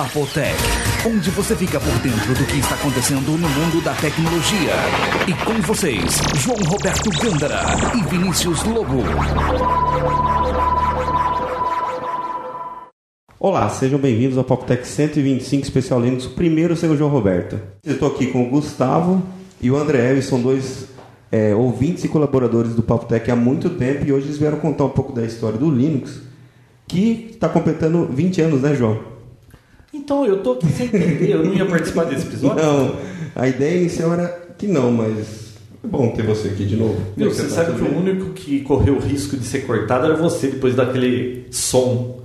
Papotec, onde você fica por dentro do que está acontecendo no mundo da tecnologia. E com vocês, João Roberto Gândara e Vinícius Lobo. Olá, sejam bem-vindos ao Papotec 125 Especial Linux, o primeiro o João Roberto. Estou aqui com o Gustavo e o André Eves, são dois é, ouvintes e colaboradores do Papotec há muito tempo e hoje eles vieram contar um pouco da história do Linux, que está completando 20 anos, né, João? Então, eu tô aqui sem entender, eu não ia participar desse episódio. Não, a ideia inicial era que não, mas é bom ter você aqui de novo. Meu, você tá sabe que o único que correu o risco de ser cortado era você, depois daquele som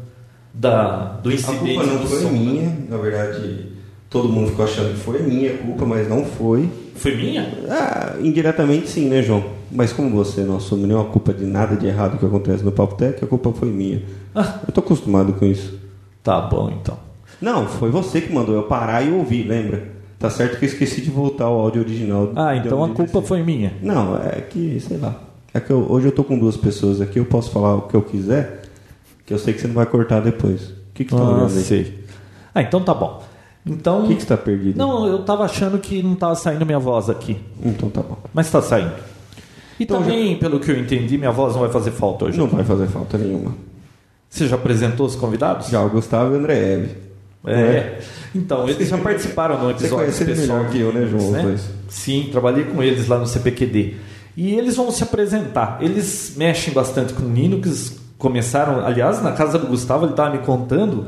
da, do A incidente culpa não do foi som. minha, na verdade, todo mundo ficou achando que foi minha culpa, mas não foi. Foi minha? Ah, indiretamente sim, né, João? Mas como você não assume nenhuma culpa de nada de errado que acontece no Papo Tech, a culpa foi minha. Ah. Eu tô acostumado com isso. Tá bom, então. Não, foi você que mandou eu parar e ouvir, lembra? Tá certo que eu esqueci de voltar ao áudio original. Ah, então a culpa foi minha. Não, é que, sei lá. É que eu- hoje eu tô com duas pessoas aqui, eu posso falar o que eu quiser, que eu sei que você não vai cortar depois. O que que tá Ah, sei. Ah, então tá bom. Então. O que que você tá perdido? Não, eu tava achando que não tava saindo minha voz aqui. Então tá bom. Mas tá saindo. E Então, também, pelo que eu entendi, minha voz não vai fazer falta hoje. Não vai fazer falta nenhuma. Você já apresentou os convidados? Já o Gustavo e o André Eve. É. Então, eles já participaram no Você episódio ele especial melhor que eu, né, João? dois. Sim, trabalhei com eles lá no CPQD. E eles vão se apresentar. Eles mexem bastante com Linux. Começaram, aliás, na casa do Gustavo, ele estava me contando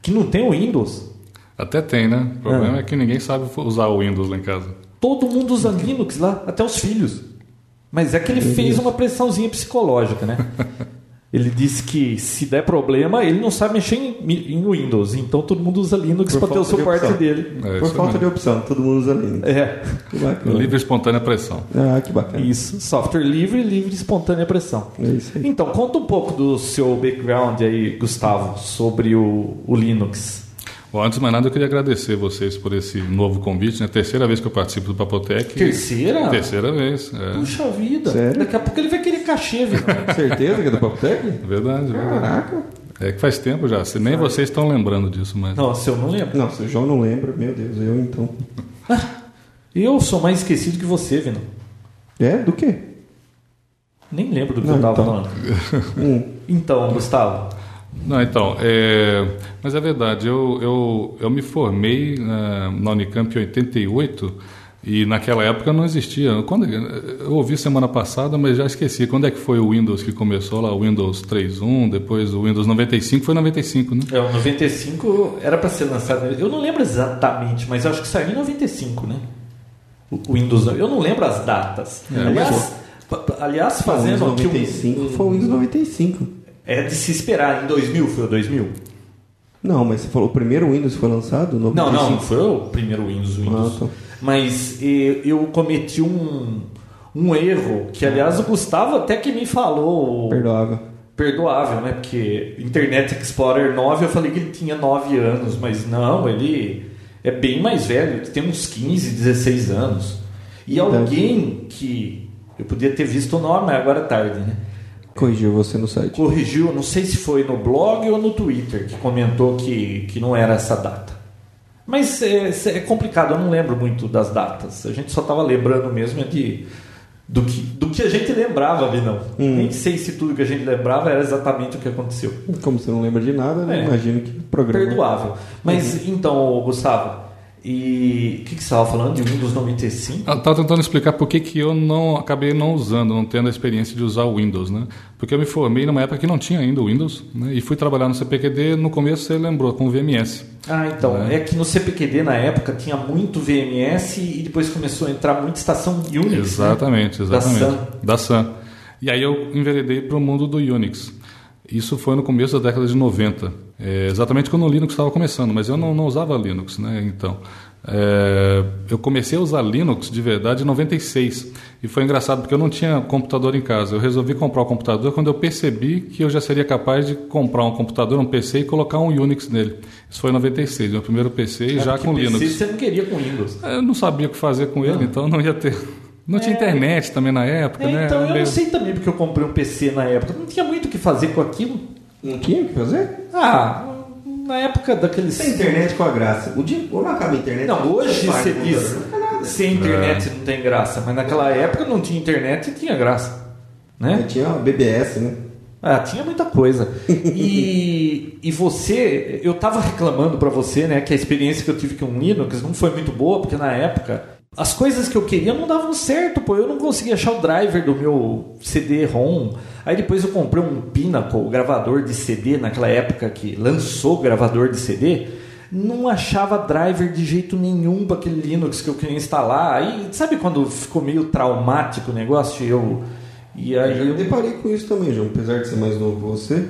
que não tem o Windows. Até tem, né? O problema Ah. é que ninguém sabe usar o Windows lá em casa. Todo mundo usa Linux lá, até os filhos. Mas é que ele fez uma pressãozinha psicológica, né? Ele disse que se der problema, ele não sabe mexer em, em Windows. Então todo mundo usa Linux para ter o de suporte opção. dele. É Por falta de opção, todo mundo usa Linux. É, Que bacana. Livre e espontânea pressão. Ah, que bacana. isso. Software livre, livre de espontânea pressão. É isso aí. Então, conta um pouco do seu background aí, Gustavo, sobre o, o Linux. Bom, antes de mais nada, eu queria agradecer vocês por esse novo convite. né? Terceira vez que eu participo do Papotec. Terceira? Terceira vez. É Puxa vida. Sério? Daqui a pouco ele vai querer cachê, viu? Certeza que é do Papo Tech? verdade, verdade. Caraca. É que faz tempo já. Se nem vocês estão lembrando disso, mas. Nossa, eu não lembro. Não, se o João não lembra, meu Deus, eu então. Eu sou mais esquecido que você, Vino. É? Do quê? Nem lembro do que Não, eu tava então. falando. Hum. Então, Gustavo. Não, então, é... mas é verdade, eu, eu, eu me formei eh, na Unicamp em 88 e naquela época não existia. Quando, eu ouvi semana passada, mas já esqueci. Quando é que foi o Windows que começou lá? O Windows 3.1, depois o Windows 95, foi 95, né? É, o 95 era pra ser lançado. Eu não lembro exatamente, mas eu acho que saiu em 95, né? O o Windows. Eu não lembro as datas. É, aliás, aliás, O fazendo Windows aqui um- 95 foi o Windows 95. É de se esperar. Em 2000 foi o 2000? Não, mas você falou o primeiro Windows foi lançado? Não, 95. não, não foi o primeiro Windows. o Windows. Ah, tá. Mas eu cometi um, um erro, que aliás o Gustavo até que me falou. Perdoável. Perdoável, né? Porque Internet Explorer 9 eu falei que ele tinha 9 anos, mas não, ele é bem mais velho, tem uns 15, 16 anos. E alguém que. Eu podia ter visto o nome, mas agora é tarde, né? Corrigiu você no site. corrigiu, não sei se foi no blog ou no Twitter, que comentou que, que não era essa data. Mas é, é complicado, eu não lembro muito das datas. A gente só estava lembrando mesmo de, do, que, do que a gente lembrava, Vinão. Hum. Nem sei se tudo que a gente lembrava era exatamente o que aconteceu. Como você não lembra de nada, né? É. Imagino que programa. Perdoável. Mas então, Gustavo, e o que, que você estava falando de Windows 95? Eu estava tentando explicar por que, que eu não acabei não usando, não tendo a experiência de usar o Windows, né? Porque eu me formei numa época que não tinha ainda o Windows, né? E fui trabalhar no CPQD, no começo você lembrou, com o VMS. Ah, então, é. que no CPQD na época tinha muito VMS e depois começou a entrar muita estação Unix. né? Exatamente, Da exatamente. Sun. Da Sun. E aí eu enveredei para o mundo do Unix. Isso foi no começo da década de 90. É, exatamente quando o Linux estava começando, mas eu não, não usava Linux, né? Então, é, eu comecei a usar Linux de verdade em 96. E foi engraçado porque eu não tinha computador em casa. Eu resolvi comprar o computador quando eu percebi que eu já seria capaz de comprar um computador, um PC e colocar um Unix nele. Isso foi em 96, meu primeiro PC e É, já com PC Linux. você não queria com Windows. Eu não sabia o que fazer com ele, então não ia ter. Não tinha internet também na época, É, né? então, eu não sei também porque eu comprei um PC na época. Não tinha muito o que fazer com aquilo. Não tinha o que fazer? Ah, Na época daqueles. Sem internet com a graça. O dia, ou não acaba a internet. Não, hoje você diz sem internet não tem graça, mas naquela época não tinha internet e tinha graça. Né? Tinha uma BBS, né? Ah, tinha muita coisa. E, e você, eu tava reclamando para você, né, que a experiência que eu tive com o Linux não foi muito boa, porque na época as coisas que eu queria não davam certo, pô. Eu não conseguia achar o driver do meu CD-ROM. Aí depois eu comprei um Pinnacle, gravador de CD, naquela época que lançou o gravador de CD. Não achava driver de jeito nenhum para aquele Linux que eu queria instalar. Aí, sabe quando ficou meio traumático o negócio? Eu. E aí Eu eu deparei com isso também, João. Apesar de ser mais novo que você,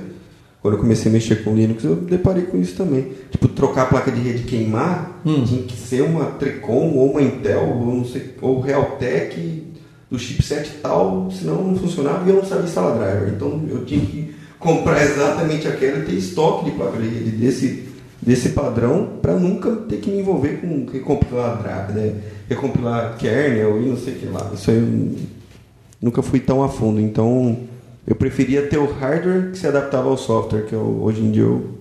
quando eu comecei a mexer com Linux, eu deparei com isso também. Tipo, trocar a placa de rede queimar, Hum. tinha que ser uma Tricom ou uma Intel, ou não sei, ou Realtek do chipset tal, senão não funcionava e eu não sabia instalar driver. Então eu tinha que comprar exatamente aquela e ter estoque de placa de rede desse, desse padrão para nunca ter que me envolver com recompilar driver, né? recompilar kernel e não sei o que lá. Isso aí eu nunca fui tão a fundo. Então eu preferia ter o hardware que se adaptava ao software, que eu, hoje em dia eu.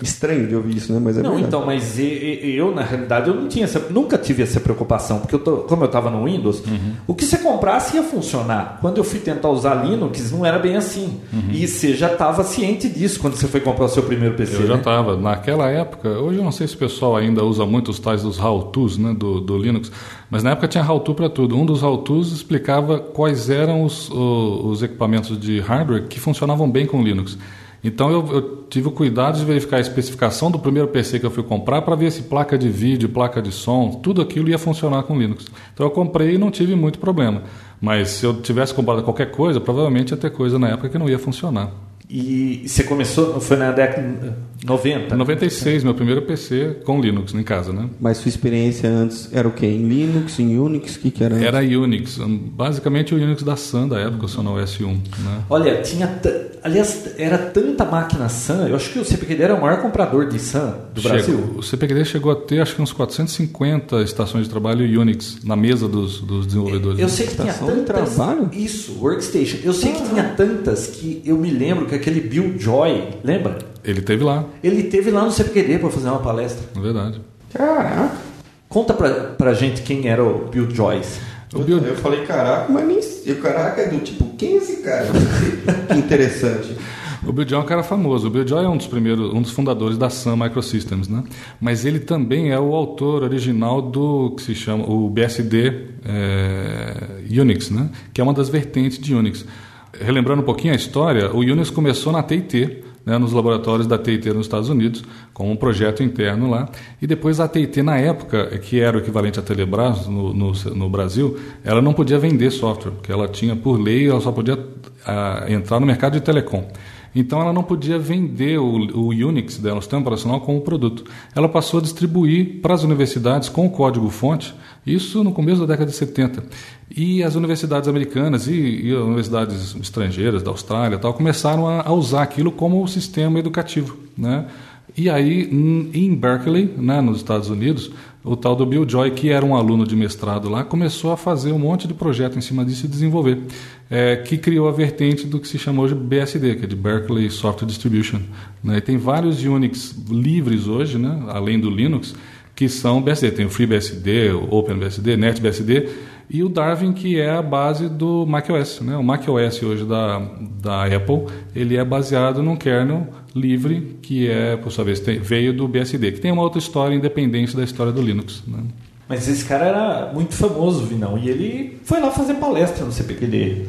Estranho de ouvir isso, né? Mas é não, verdade. então, mas eu, na realidade, eu não tinha essa, nunca tive essa preocupação, porque eu tô- como eu estava no Windows, Uhum. o que você comprasse ia funcionar. Quando eu fui tentar usar Linux, não era bem assim. Uhum. E você já estava ciente disso quando você foi comprar o seu primeiro PC. Eu já né? estava. Naquela época, hoje eu não sei se o pessoal ainda usa muito os tais dos how-tos né, do, do Linux, mas na época tinha how-to para tudo. Um dos how-tos explicava quais eram os, os equipamentos de hardware que funcionavam bem com Linux. Então eu, eu tive o cuidado de verificar a especificação do primeiro PC que eu fui comprar para ver se placa de vídeo, placa de som, tudo aquilo ia funcionar com Linux. Então eu comprei e não tive muito problema. Mas se eu tivesse comprado qualquer coisa, provavelmente ia ter coisa na época que não ia funcionar. E você começou, foi na década 90? Em 96, meu primeiro PC com Linux em casa, né? Mas sua experiência antes era o quê? Em Linux, em Unix? O que, que era? antes? Era Unix, basicamente o Unix da Sun da época, o Sun OS 1, né? Olha, tinha. t- Aliás, era tanta máquina Sun. Eu acho que o CPQD era o maior comprador de Sun do Brasil. Chegou- o CPQD chegou a ter acho que uns 450 estações de trabalho Unix na mesa dos, dos desenvolvedores. Eu sei que tinha tantas. trabalho? Isso, workstation. Eu sei que tinha tantas que eu me lembro que aquele Bill Joy, lembra? Ele teve lá, Ele teve lá no CPQD para fazer uma palestra. na verdade. Caraca! Conta pra, pra gente quem era o Bill Joyce. O Bill, Eu falei caraca, mas nem. O caraca é do tipo, quem é esse cara? que interessante. o Bill Joy é um cara famoso. O Bill Joy é um dos primeiros, um dos fundadores da Sun Microsystems, né? Mas ele também é o autor original do que se chama o BSD é, Unix, né? Que é uma das vertentes de Unix. Relembrando um pouquinho a história, o Unix começou na TIT, né, nos laboratórios da TIT nos Estados Unidos, com um projeto interno lá. E depois a TIT, na época, que era o equivalente à Telebrás no, no, no Brasil, ela não podia vender software, porque ela tinha, por lei, ela só podia ah, entrar no mercado de telecom. Então ela não podia vender o, o Unix dela, o sistema operacional, como produto. Ela passou a distribuir para as universidades com o código-fonte, isso no começo da década de 70. E as universidades americanas e, e universidades estrangeiras, da Austrália tal, começaram a, a usar aquilo como sistema educativo. Né? E aí, em Berkeley, né, nos Estados Unidos, o tal do Bill Joy, que era um aluno de mestrado lá, começou a fazer um monte de projeto em cima disso e desenvolver, é, que criou a vertente do que se chamou de BSD, que é de Berkeley Software Distribution. Né? E tem vários Unix livres hoje, né, além do Linux, que são BSD. Tem o FreeBSD, o OpenBSD, NetBSD e o Darwin, que é a base do macOS. Né? O macOS hoje da, da Apple, ele é baseado num kernel livre, que é, por sua vez, tem- veio do BSD, que tem uma outra história independente da história do Linux. Né? Mas esse cara era muito famoso, Vinão. E ele foi lá fazer palestra no CPQD.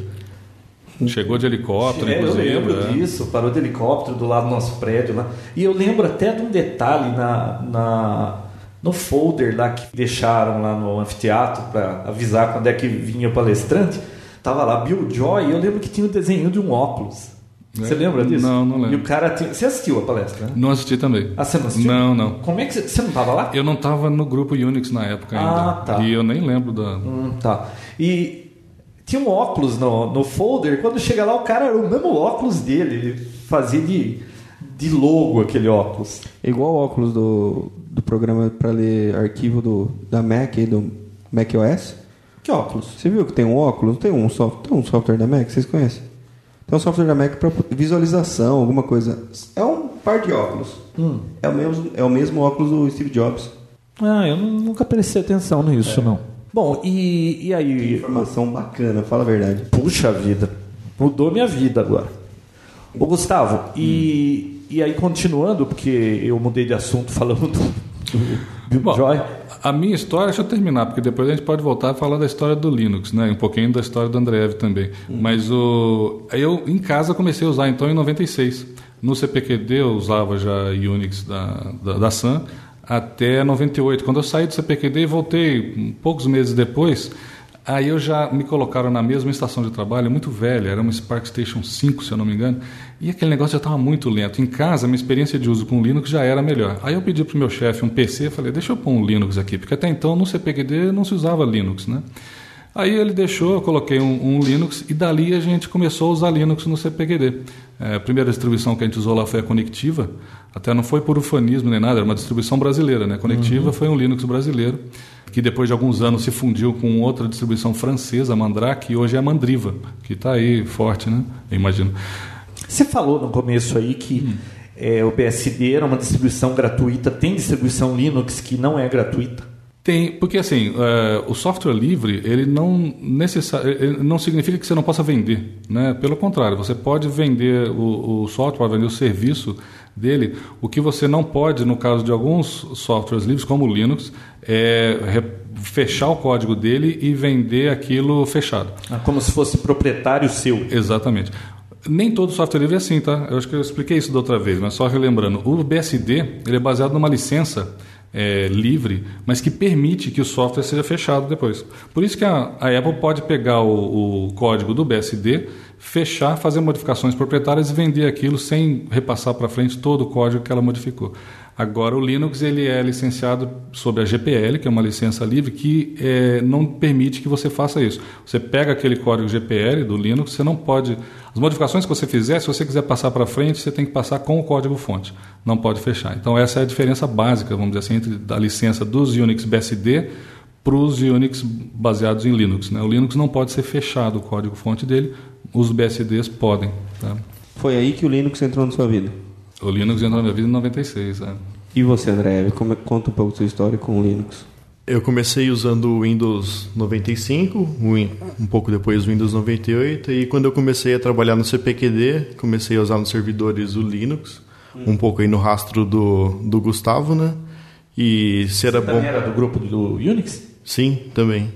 Chegou de helicóptero, É, eu inclusive. lembro é. disso, parou de helicóptero do lado do nosso prédio lá. E eu lembro até de um detalhe na, na- no folder lá que deixaram lá no anfiteatro para avisar quando é que vinha o palestrante. Tava lá Bill Joy e eu lembro que tinha o desenho de um óculos. Você É? lembra disso? Não, não lembro. E o cara tinha... Você assistiu a palestra, né? Não assisti também. Ah, você não assistiu? Não, não. Como é que você... Você não tava lá? Eu não estava no grupo Unix na época ainda. Ah, tá. E eu nem lembro da. Hum, tá. E tinha um óculos no, no folder. Quando chega lá, o cara era o mesmo óculos dele. Ele fazia de, de logo aquele óculos. É igual o óculos do, do programa para ler arquivo do, da Mac e do macOS. Que óculos? Você viu que tem um óculos? Tem um, soft, tem um software da Mac, vocês conhecem? Tem um software da Mac para visualização, alguma coisa. É um par de óculos. É, o mesmo, é o mesmo óculos do Steve Jobs. Ah, eu nu- nunca prestei atenção nisso, não. Bom, e, e aí? Informação bacana, fala a verdade. Puxa vida, mudou minha vida agora. Ô Gustavo, e, e aí continuando, porque eu mudei de assunto falando do, do Bom, Joy. A minha história, deixa eu terminar, porque depois a gente pode voltar a falar da história do Linux, né? Um pouquinho da história do Andreev também. Mas o, eu, em casa, comecei a usar, então, em 96. No CPQD eu usava já Unix da, da, da Sun até 98. Quando eu saí do CPQD e voltei poucos meses depois, aí eu já me colocaram na mesma estação de trabalho, muito velha, era uma Spark Station 5, se eu não me engano, e aquele negócio já estava muito lento. Em casa, minha experiência de uso com Linux já era melhor. Aí eu pedi para o meu chefe um PC, falei, deixa eu pôr um Linux aqui, porque até então no CPQD não se usava Linux, né? Aí ele deixou, eu coloquei um, um Linux e dali a gente começou a usar Linux no CPQD. É, a primeira distribuição que a gente usou lá foi a Conectiva, até não foi por ufanismo nem nada, era uma distribuição brasileira. Né? Conectiva foi um Linux brasileiro, que depois de alguns anos se fundiu com outra distribuição francesa, a Mandrake, e hoje é a Mandriva, que está aí forte, né? Eu imagino. Você falou no começo aí que é, o BSD era uma distribuição gratuita. Tem distribuição Linux que não é gratuita? Tem, porque assim, eh, o software livre, ele não, ele não significa que você não possa vender, né? Pelo contrário, você pode vender o, o software, vender o serviço dele. O que você não pode, no caso de alguns softwares livres, como o Linux, é re- fechar o código dele e vender aquilo fechado. Ah, Como se fosse proprietário seu. Exatamente. Nem todo software livre é assim, tá? Eu acho que eu expliquei isso da outra vez, mas só relembrando. O BSD ele é baseado numa licença é, livre, mas que permite que o software seja fechado depois. Por isso que a, a Apple pode pegar o, o código do BSD, fechar, fazer modificações proprietárias e vender aquilo sem repassar para frente todo o código que ela modificou. Agora, o Linux ele é licenciado sob a GPL, que é uma licença livre, que eh, não permite que você faça isso. Você pega aquele código GPL do Linux, você não pode. As modificações que você fizer, se você quiser passar para frente, você tem que passar com o código-fonte. Não pode fechar. Então, essa é a diferença básica, vamos dizer assim, entre a licença dos Unix BSD para os Unix baseados em Linux. Né? O Linux não pode ser fechado o código-fonte dele, os BSDs podem. Tá? Foi aí que o Linux entrou na sua vida. O Linux entrou na minha vida em 96. É. E você, André, como é- conta um pouco da sua história com o Linux. Eu comecei usando o Windows 95, o Win- um pouco depois o Windows 98, e quando eu comecei a trabalhar no CPQD, comecei a usar nos servidores o Linux, um pouco aí no rastro do, do Gustavo, né? E se era Você bom. era do grupo do Unix? Sim, também.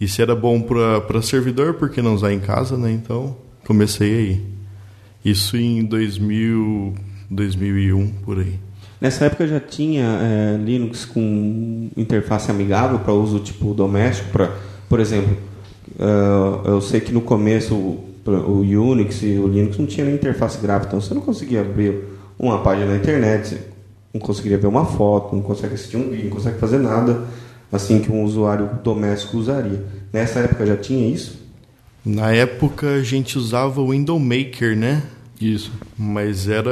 E se era bom para servidor, por que não usar em casa, né? Então, comecei aí. Isso em 2000, 2001, por aí. Nessa época já tinha é, Linux com interface amigável para uso tipo doméstico, pra, por exemplo, é, eu sei que no começo o, o Unix e o Linux não tinha nem interface gráfica, então você não conseguia abrir uma página na internet, não conseguiria ver uma foto, não consegue assistir um vídeo, não consegue fazer nada assim que um usuário doméstico usaria. Nessa época já tinha isso? Na época a gente usava o Window Maker, né? Isso. Mas era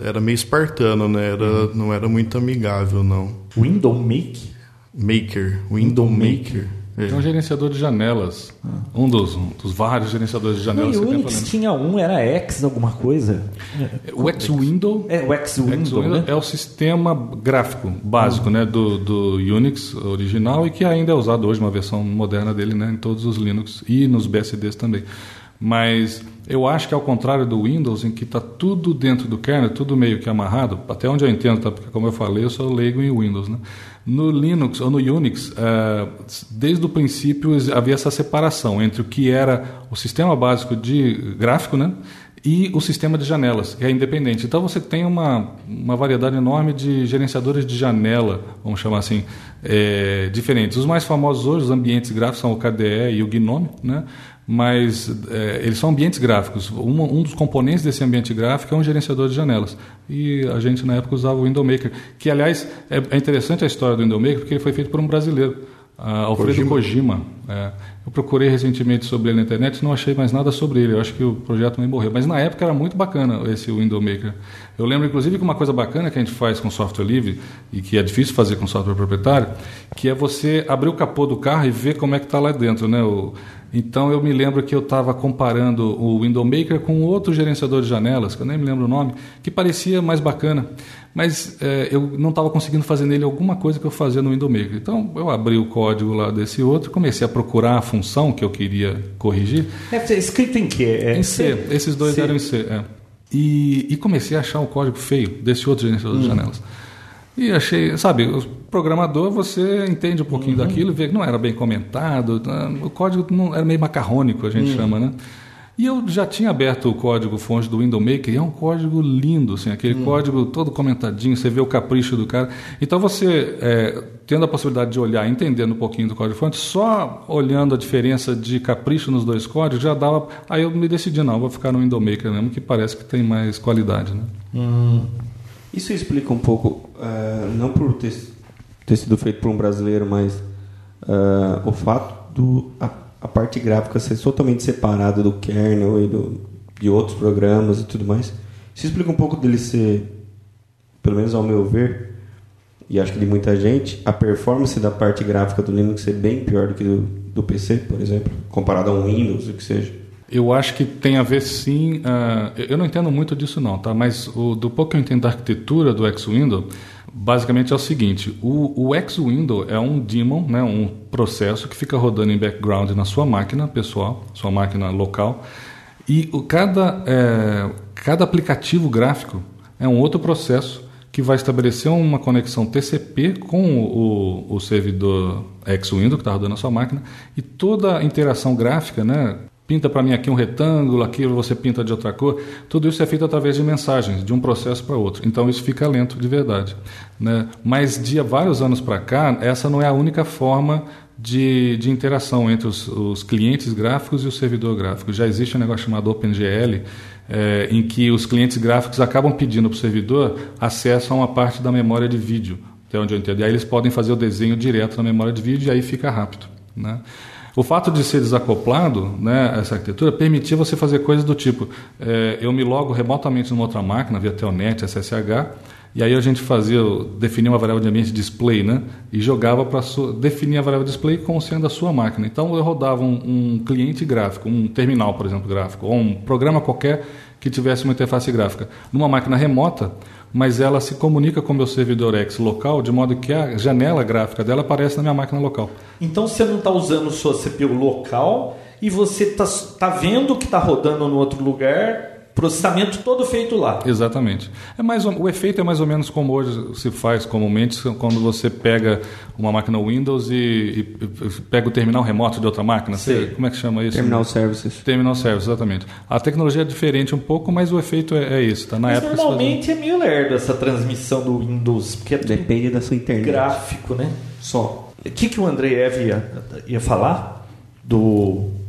era meio espartano, né? Era, não era muito amigável, não. Window Make? Maker, Window Maker. É. É um gerenciador de janelas. Um dos, um dos vários gerenciadores de O janelas que você tem Unix tinha um, era X alguma coisa? O X-Window É, o X-Window, X-Window né? é o sistema gráfico básico né, do, do Unix original e que ainda é usado hoje, uma versão moderna dele né, em todos os Linux e nos BSDs também. Mas eu acho que ao contrário do Windows, em que está tudo dentro do kernel, tudo meio que amarrado, até onde eu entendo, tá? porque como eu falei, eu sou leigo em Windows. Né? No Linux ou no Unix, eh, desde o princípio havia essa separação entre o que era o sistema básico de gráfico né? e o sistema de janelas, que é independente. Então você tem uma, uma variedade enorme de gerenciadores de janela, vamos chamar assim, eh, diferentes. Os mais famosos hoje, os ambientes gráficos, são o KDE e o GNOME, né? Mas eh, eles são ambientes gráficos. Um, um dos componentes desse ambiente gráfico é um gerenciador de janelas. E a gente, na época, usava o Window Maker, que, aliás, é, é interessante a história do Window Maker, porque ele foi feito por um brasileiro. Uh, Alfredo Kojima. Kojima é. Eu procurei recentemente sobre ele na internet não achei mais nada sobre ele. Eu acho que o projeto nem morreu. Mas na época era muito bacana esse Window Maker. Eu lembro, inclusive, que uma coisa bacana que a gente faz com software livre e que é difícil fazer com software proprietário, que é você abrir o capô do carro e ver como é que está lá dentro. Né? O, então eu me lembro que eu estava comparando o Window Maker com outro gerenciador de janelas, que eu nem me lembro o nome, que parecia mais bacana mas é, eu não estava conseguindo fazer nele alguma coisa que eu fazia no Windows Maker. Então eu abri o código lá desse outro, comecei a procurar a função que eu queria corrigir. É escrito em que? É em C. C. Esses dois C. eram em C. É. E, e, comecei a achar o código feio desse outro gerenciador hum. de janelas. E achei, sabe, o programador você entende um pouquinho uhum. daquilo, vê que não era bem comentado, né, o código não era meio macarrônico, a gente uhum. chama, né? E eu já tinha aberto o código fonte do Window Maker e é um código lindo, assim, aquele hum. código todo comentadinho, você vê o capricho do cara. Então você, é, tendo a possibilidade de olhar, entendendo um pouquinho do código fonte, só olhando a diferença de capricho nos dois códigos, já dava. Aí eu me decidi, não, vou ficar no Window Maker mesmo, que parece que tem mais qualidade. Né? Hum. Isso explica um pouco, uh, não por ter, ter, sido feito por um brasileiro, mas uh, o fato do. A a parte gráfica ser totalmente separada do kernel e do, de outros programas e tudo mais. Isso explica um pouco dele ser, pelo menos ao meu ver, e acho que de muita gente, a performance da parte gráfica do Linux ser bem pior do que do, do PC, por exemplo, comparado a um Windows, o que seja. Eu acho que tem a ver sim. Uh, eu não entendo muito disso não, tá? Mas o, do pouco que eu entendo da arquitetura do X-Window, Basicamente é o seguinte: o, o X-Window é um daemon, né, um processo que fica rodando em background na sua máquina pessoal, sua máquina local, e o, cada, é, cada aplicativo gráfico é um outro processo que vai estabelecer uma conexão TCP com o, o servidor X-Window que está rodando na sua máquina e toda a interação gráfica, né, pinta para mim aqui um retângulo, aqui você pinta de outra cor. Tudo isso é feito através de mensagens, de um processo para outro. Então isso fica lento de verdade. Né? Mas de vários anos para cá, essa não é a única forma de, de interação entre os, os, clientes gráficos e o servidor gráfico. Já existe um negócio chamado OpenGL, é, em que os clientes gráficos acabam pedindo para o servidor acesso a uma parte da memória de vídeo, até onde eu entendo. E aí eles podem fazer o desenho direto na memória de vídeo e aí fica rápido. Né? O fato de ser desacoplado, né, essa arquitetura, permitia você fazer coisas do tipo: é, eu me logo remotamente numa outra máquina, via Telnet, SSH, e aí a gente fazia, definia uma variável de ambiente display, né, e jogava para definir a variável display como sendo a sua máquina. Então eu rodava um, um cliente gráfico, um terminal, por exemplo, gráfico, ou um programa qualquer que tivesse uma interface gráfica, numa máquina remota mas ela se comunica com o meu servidor X local, de modo que a janela gráfica dela aparece na minha máquina local. Então você não está usando sua CPU local e você está tá vendo que está rodando no outro lugar processamento todo feito lá. Exatamente. É mais o efeito é mais ou menos como hoje se faz comumente quando você pega uma máquina Windows e, e, e pega o terminal remoto de outra máquina. Você, como é que chama isso? Terminal Services. Terminal Services, exatamente. A tecnologia é diferente um pouco, mas o efeito é, é esse. Tá? Na mas época normalmente fazia... é meio lerdo essa transmissão do Windows, porque é depende da sua internet. Gráfico, né? Só. O que, que o André Eve ia, ia falar do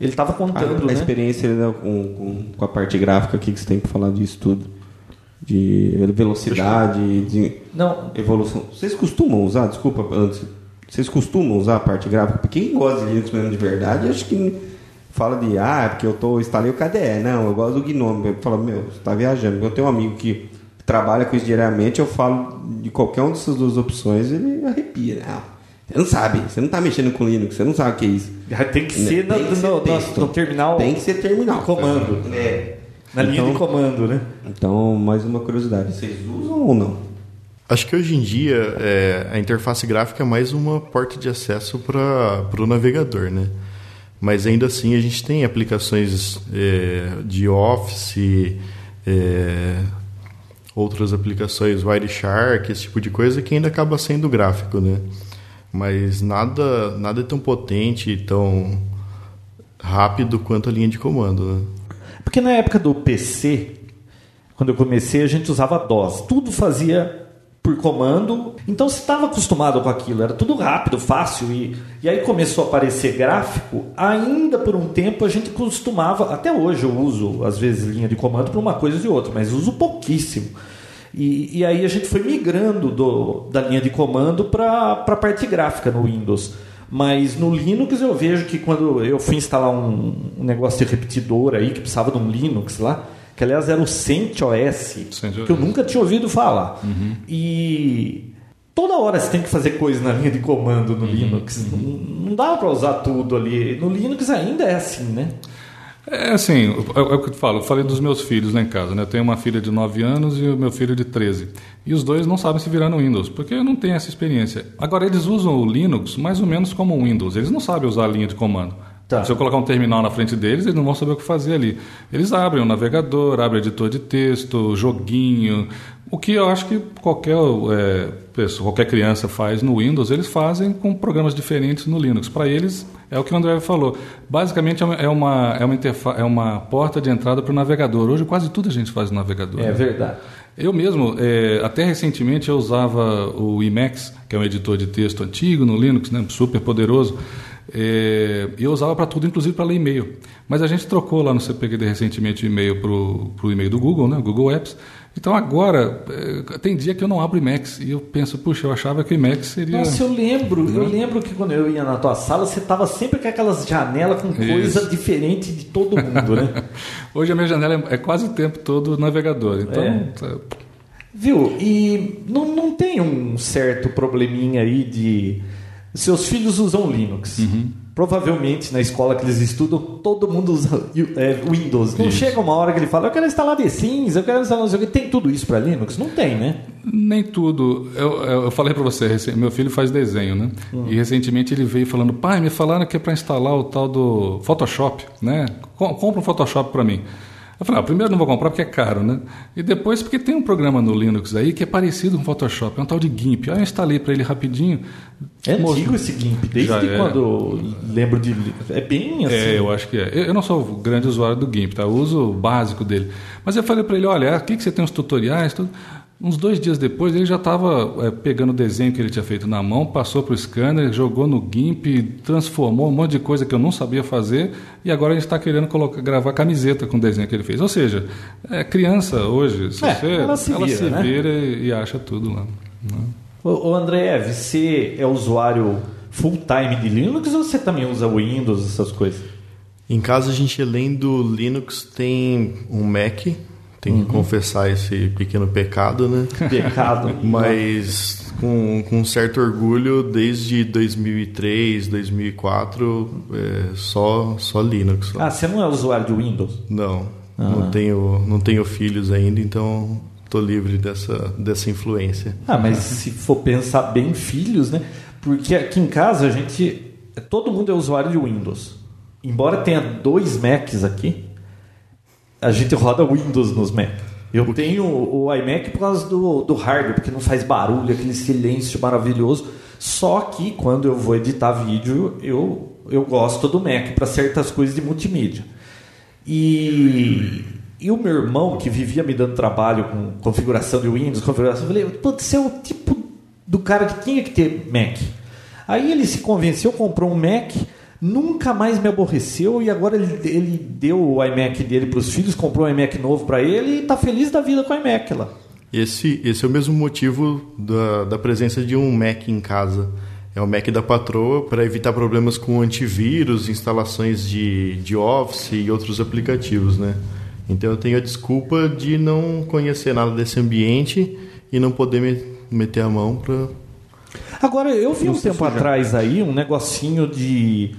ele estava contando. A, a né? experiência né, com, com, com, a parte gráfica aqui que você tem para falar disso tudo. De velocidade, de Não. evolução. Vocês costumam usar, desculpa, antes. Vocês costumam usar a parte gráfica? Porque quem gosta de Linux mesmo de verdade, acho que fala de, ah, é porque eu tô, instalei o KDE. Não, eu gosto do Gnome. Eu falo, meu, você está viajando. Eu tenho um amigo que trabalha com isso diariamente, eu falo de qualquer uma dessas duas opções, ele arrepia. Não você não sabe, você não está mexendo com Linux, você não sabe o que é isso. Tem que ser, tem no, que ser no, no, no, terminal. Tem que ser terminal. Comando. É. Na então, linha de comando, né? Então, mais uma curiosidade: vocês usam ou não? Acho que hoje em dia é, a interface gráfica é mais uma porta de acesso para o navegador, né? Mas ainda assim a gente tem aplicações é, de Office, é, outras aplicações Wireshark, esse tipo de coisa que ainda acaba sendo gráfico, né? Mas nada nada é tão potente, tão rápido quanto a linha de comando. Né? Porque na época do PC, quando eu comecei, a gente usava DOS. Tudo fazia por comando. Então você estava acostumado com aquilo, era tudo rápido, fácil. E, e aí começou a aparecer gráfico. Ainda por um tempo a gente costumava, até hoje eu uso às vezes linha de comando para uma coisa e outra, mas uso pouquíssimo. E, e aí a gente foi migrando do, da linha de comando para a parte gráfica no Windows. Mas no Linux eu vejo que quando eu fui instalar um, um negócio de repetidor aí, que precisava de um Linux lá, que aliás era o CentOS, CentOS. que eu nunca tinha ouvido falar. E toda hora você tem que fazer coisa na linha de comando no Linux. Não, não dá para usar tudo ali. No Linux ainda é assim, né? É assim, é é o que eu falo, eu falei dos meus filhos lá em casa, né? Eu tenho uma filha de 9 anos e o meu filho de 13. E os dois não sabem se virar no Windows, porque não tem essa experiência. Agora, eles usam o Linux mais ou menos como o Windows, eles não sabem usar a linha de comando. Tá. Se eu colocar um terminal na frente deles, eles não vão saber o que fazer ali. Eles abrem o navegador, abrem editor de texto, joguinho, o que eu acho que qualquer, é, pessoa, qualquer criança faz no Windows, eles fazem com programas diferentes no Linux. Para eles, é o que o André falou. Basicamente, é uma, é uma, é uma, interfa- é uma porta de entrada para o navegador. Hoje, quase tudo a gente faz no navegador. É né? verdade. Eu mesmo, é, até recentemente, eu usava o Emacs, que é um editor de texto antigo no Linux, né, super poderoso. É, e eu usava para tudo, inclusive para ler e-mail. Mas a gente trocou lá no CPQD recentemente o e-mail para o e-mail do Google, né, Google Apps. Então agora, é, tem dia que eu não abro o Emacs e eu penso, puxa, eu achava que o Emacs seria. Nossa, eu lembro, eu lembro que quando eu ia na tua sala, você tava sempre com aquelas janelas com coisa Isso. diferente de todo mundo, né? Hoje a minha janela é, é quase o tempo todo navegador. Então, É. tá- Viu? E não, não tem um certo probleminha aí de. Seus filhos usam Linux. Provavelmente na escola que eles estudam, todo mundo usa é, Windows. Não Isso. chega uma hora que ele fala, eu quero instalar The Sims, eu quero instalar. Tem tudo isso para Linux? Não tem, né? Nem tudo. Eu, eu falei para você, meu filho faz desenho, né? E recentemente ele veio falando, pai, me falaram que é para instalar o tal do Photoshop, né? Com- Compra um Photoshop para mim. Eu falei, ah, primeiro não vou comprar porque é caro, né? E depois porque tem um programa no Linux aí que é parecido com o Photoshop, é um tal de GIMP. Aí eu instalei para ele rapidinho. É Mo- antigo esse GIMP, desde Já é. quando lembro de. É bem assim. É, eu acho que é. Eu não sou grande usuário do GIMP, tá? Eu uso o básico dele. Mas eu falei para ele, olha, aqui que você tem os tutoriais, tudo. Uns dois dias depois ele já estava pegando o desenho que ele tinha feito na mão, passou para o scanner, jogou no GIMP, transformou um monte de coisa que eu não sabia fazer e agora a gente está querendo colocar, gravar camiseta com o desenho que ele fez. Ou seja, é criança hoje, se É, você, ela se vira, né? vira e, e acha tudo lá. né? Ô, ô André, você é usuário full time de Linux ou você também usa Windows, essas coisas? Em casa a gente, além do Linux, tem um Mac. Tem que confessar esse pequeno pecado, né? Pecado. Mas com, com certo orgulho, desde 2003, 2004, é, só, só Linux. Ah, você não é usuário de Windows? Não, não, tenho, não tenho filhos ainda, então estou livre dessa, dessa influência. Ah, mas se for pensar bem, filhos, né? Porque aqui em casa a gente. Todo mundo é usuário de Windows. Embora tenha dois Macs aqui, a gente roda Windows nos Mac. Eu tenho o iMac por causa do, do hardware, porque não faz barulho, aquele silêncio maravilhoso. Só que quando eu vou editar vídeo, eu, eu gosto do Mac para certas coisas de multimídia. E, e o meu irmão, que vivia me dando trabalho com configuração de Windows, configuração, eu falei, putz, você é o tipo do cara que tinha que ter Mac. Aí ele se convenceu, comprou um Mac, nunca mais me aborreceu e agora ele, ele deu o iMac dele para os filhos, comprou um iMac novo para ele e está feliz da vida com o iMac lá. Esse, esse é o mesmo motivo da, da presença de um Mac em casa. É o Mac da patroa para evitar problemas com antivírus, instalações de, de Office e outros aplicativos, né? Então eu tenho a desculpa de não conhecer nada desse ambiente e não poder me, meter a mão para Agora, eu vi um tempo atrás aí um negocinho de.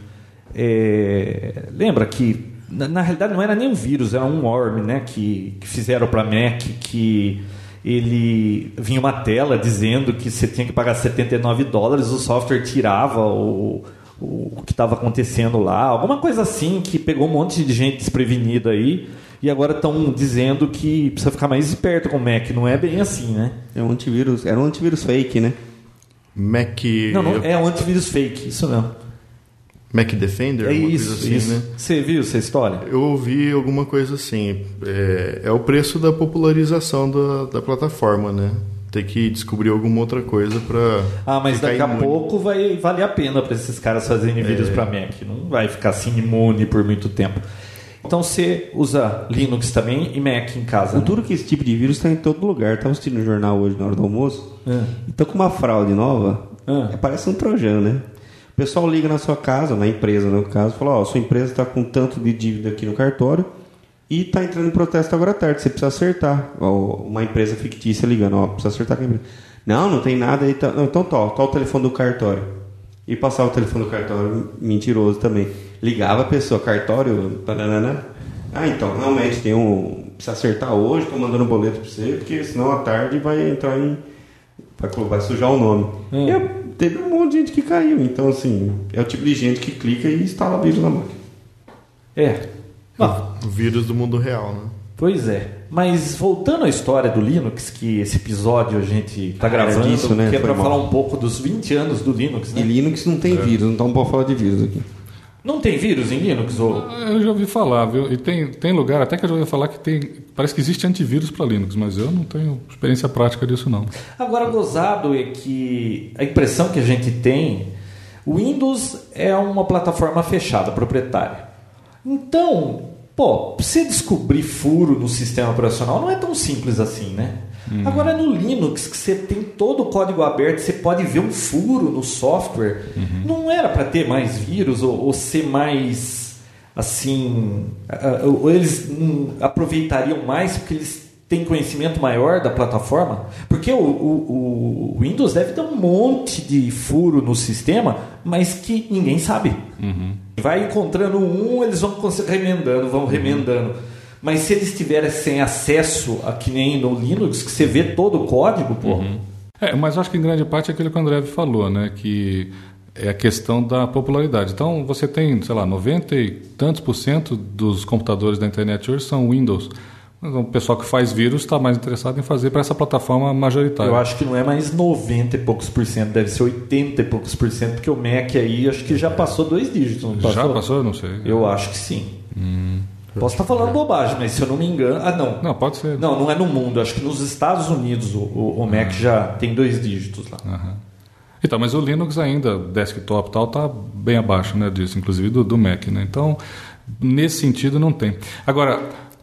É, lembra que. Na, na realidade não era nem um vírus, era um worm, né? Que, que fizeram para Mac, que ele vinha uma tela dizendo que você tinha que pagar 79 dólares, o software tirava o, o, que estava acontecendo lá, alguma coisa assim que pegou um monte de gente desprevenida aí. E agora estão dizendo que precisa ficar mais esperto com o Mac. Não é bem assim, né? É um antivírus, era um antivírus fake, né? Mac, Não, não é um antivírus fake, isso não. Mac Defender, É isso, coisa assim, isso. né? Você viu essa história? Eu ouvi alguma coisa assim. É, é o preço da popularização da, da plataforma, né? Ter que descobrir alguma outra coisa para. Ah, mas daqui a pouco vai valer a pena para esses caras fazerem vídeos para Mac. Não vai ficar assim imune por muito tempo. então você usa Linux também e Mac em casa. O né? duro é que esse tipo de vírus está em todo lugar. Estava assistindo no jornal hoje na hora do almoço. E tô com uma fraude nova. Ah. É, parece um trojano, né? Pessoal liga na sua casa, na empresa no caso, fala, ó, sua empresa está com tanto de dívida aqui no cartório e está entrando em protesto agora à tarde, você precisa acertar. Ó, uma empresa fictícia ligando, ó, precisa acertar com a empresa. Não, não tem nada aí. Tá... Não, então tá, tá o telefone do cartório. E passava o telefone do cartório, mentiroso também. Ligava a pessoa, cartório, taranana. Ah, então, realmente tem um. Precisa acertar hoje, tô mandando um boleto pra você, porque senão à tarde vai entrar em. Vai, vai sujar o nome. Hum. E teve um monte de gente que caiu. Então, assim, é o tipo de gente que clica e instala vírus na máquina. É. Ah, O vírus do mundo real, né? Pois é. Mas voltando à história do Linux, que esse episódio a gente está Ah, gravando, é disso, né? que é para falar um pouco dos 20 anos do Linux, né? E Linux não tem vírus, então não pode falar de vírus aqui. Não tem vírus em Linux? Ou... Eu já ouvi falar, viu? E tem, tem lugar até que eu já ouvi falar que tem. Parece que existe antivírus para Linux, mas eu não tenho experiência prática disso, não. Agora, gozado é que a impressão que a gente tem, o Windows é uma plataforma fechada, proprietária. Então, pô, você descobrir furo no sistema operacional não é tão simples assim, né? Agora no Linux, que você tem todo o código aberto, você pode ver um furo no software. Não era para ter mais vírus ou, ou ser mais assim, ou eles hum, aproveitariam mais porque eles têm conhecimento maior da plataforma? Porque o, o- o Windows deve ter um monte de furo no sistema, mas que ninguém sabe. Vai encontrando um, eles vão remendando, vão remendando. Mas se eles tivessem acesso a que nem no Linux, que você vê todo o código, pô. É, mas acho que em grande parte é aquilo que o André falou, né? Que é a questão da popularidade. Então, você tem, sei lá, 90 e tantos por cento dos computadores da internet hoje são Windows. Mas o pessoal que faz vírus está mais interessado em fazer para essa plataforma majoritária. Eu acho que não é mais 90 e poucos por cento, deve ser 80 e poucos por cento, porque o Mac aí acho que já passou dois dígitos, não passou? Já passou? Não sei. Eu acho que sim. Posso estar falando bobagem, mas se eu não me engano. Ah, não. Não, pode ser. Não, não é no mundo. Acho que nos Estados Unidos o, o, Mac já tem dois dígitos lá. Aham. Então, mas o Linux ainda, desktop e tal, está bem abaixo né, disso, inclusive do, do Mac. Né? Então, nesse sentido, não tem. Agora,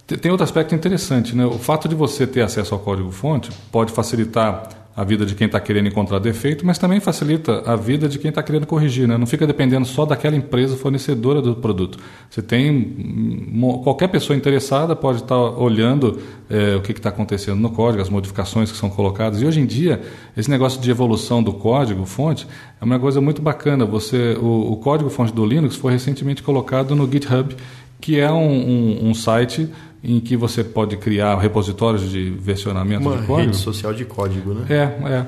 te- tem outro aspecto interessante. Né? O fato de você ter acesso ao código-fonte pode facilitar a vida de quem está querendo encontrar defeito, mas também facilita a vida de quem está querendo corrigir. Né? Não fica dependendo só daquela empresa fornecedora do produto. Você tem hum, qualquer pessoa interessada pode estar olhando eh, o que está acontecendo no código, as modificações que são colocadas. E hoje em dia, esse negócio de evolução do código fonte é uma coisa muito bacana. Você, o, o código fonte do Linux foi recentemente colocado no GitHub, que é um, um- um site em que você pode criar repositórios de versionamento Uma de código. rede social de código, né? É, é.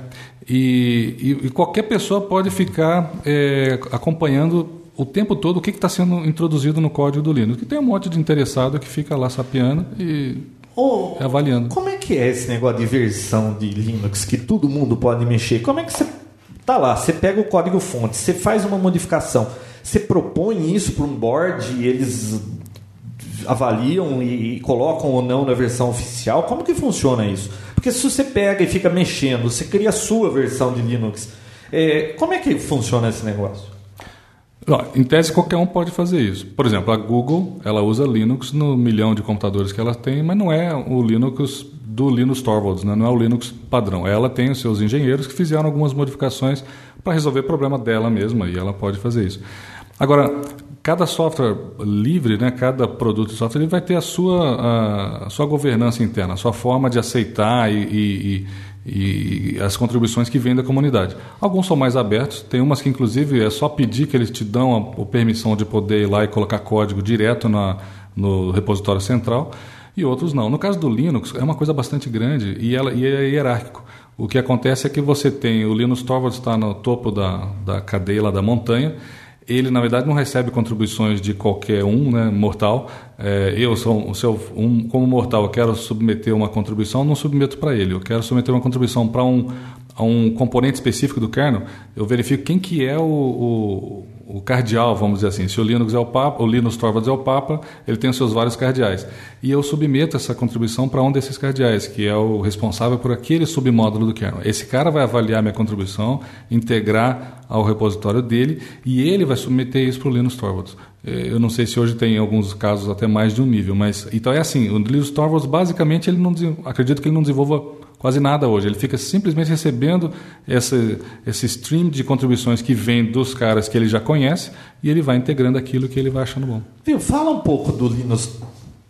E, e- e qualquer pessoa pode ficar é, acompanhando o tempo todo o que está sendo introduzido no código do Linux. Que tem um monte de interessado que fica lá sapeando e Ô, avaliando. Como é que é esse negócio de versão de Linux que todo mundo pode mexer? Como é que você tá lá? Você pega o código fonte, você faz uma modificação, você propõe isso para um board e eles avaliam e, e colocam ou não na versão oficial? Como que funciona isso? Porque se você pega e fica mexendo, você cria a sua versão de Linux. É, como é que funciona esse negócio? Em tese, qualquer um pode fazer isso. Por exemplo, a Google ela usa Linux no milhão de computadores que ela tem, mas não é o Linux do Linus Torvalds, né? não é o Linux padrão. Ela tem os seus engenheiros que fizeram algumas modificações para resolver o problema dela mesma e ela pode fazer isso. Agora, cada software livre, né, cada produto de software livre vai ter a sua, a, a sua governança interna, a sua forma de aceitar e, e- e- as contribuições que vêm da comunidade. Alguns são mais abertos, tem umas que inclusive é só pedir que eles te dão a, a permissão de poder ir lá e colocar código direto na, no repositório central, e outros não. No caso do Linux, é uma coisa bastante grande e, ela, e é hierárquico. O que acontece é que você tem o Linus Torvalds está no topo da, da cadeia lá da montanha, ele na verdade não recebe contribuições de qualquer um, né, mortal. É, eu sou, se eu, um, como mortal, eu quero submeter uma contribuição, não submeto para ele. Eu quero submeter uma contribuição para um, a um componente específico do kernel. Eu verifico quem que é o, o, o cardeal, vamos dizer assim. Se o Linux é o Papa, o Linus Torvalds é o Papa, ele tem os seus vários cardeais. E eu submeto essa contribuição para um desses cardeais, que é o responsável por aquele submódulo do kernel. Esse cara vai avaliar minha contribuição, integrar ao repositório dele e ele vai submeter isso para o Linus Torvalds. Eh, Eu não sei se hoje tem em alguns casos até mais de um nível, mas então é assim. O Linus Torvalds basicamente ele não acredito que ele não desenvolva quase nada hoje. Ele fica simplesmente recebendo esse esse stream de contribuições que vem dos caras que ele já conhece e ele vai integrando aquilo que ele vai achando bom. Viu, fala um pouco do Linus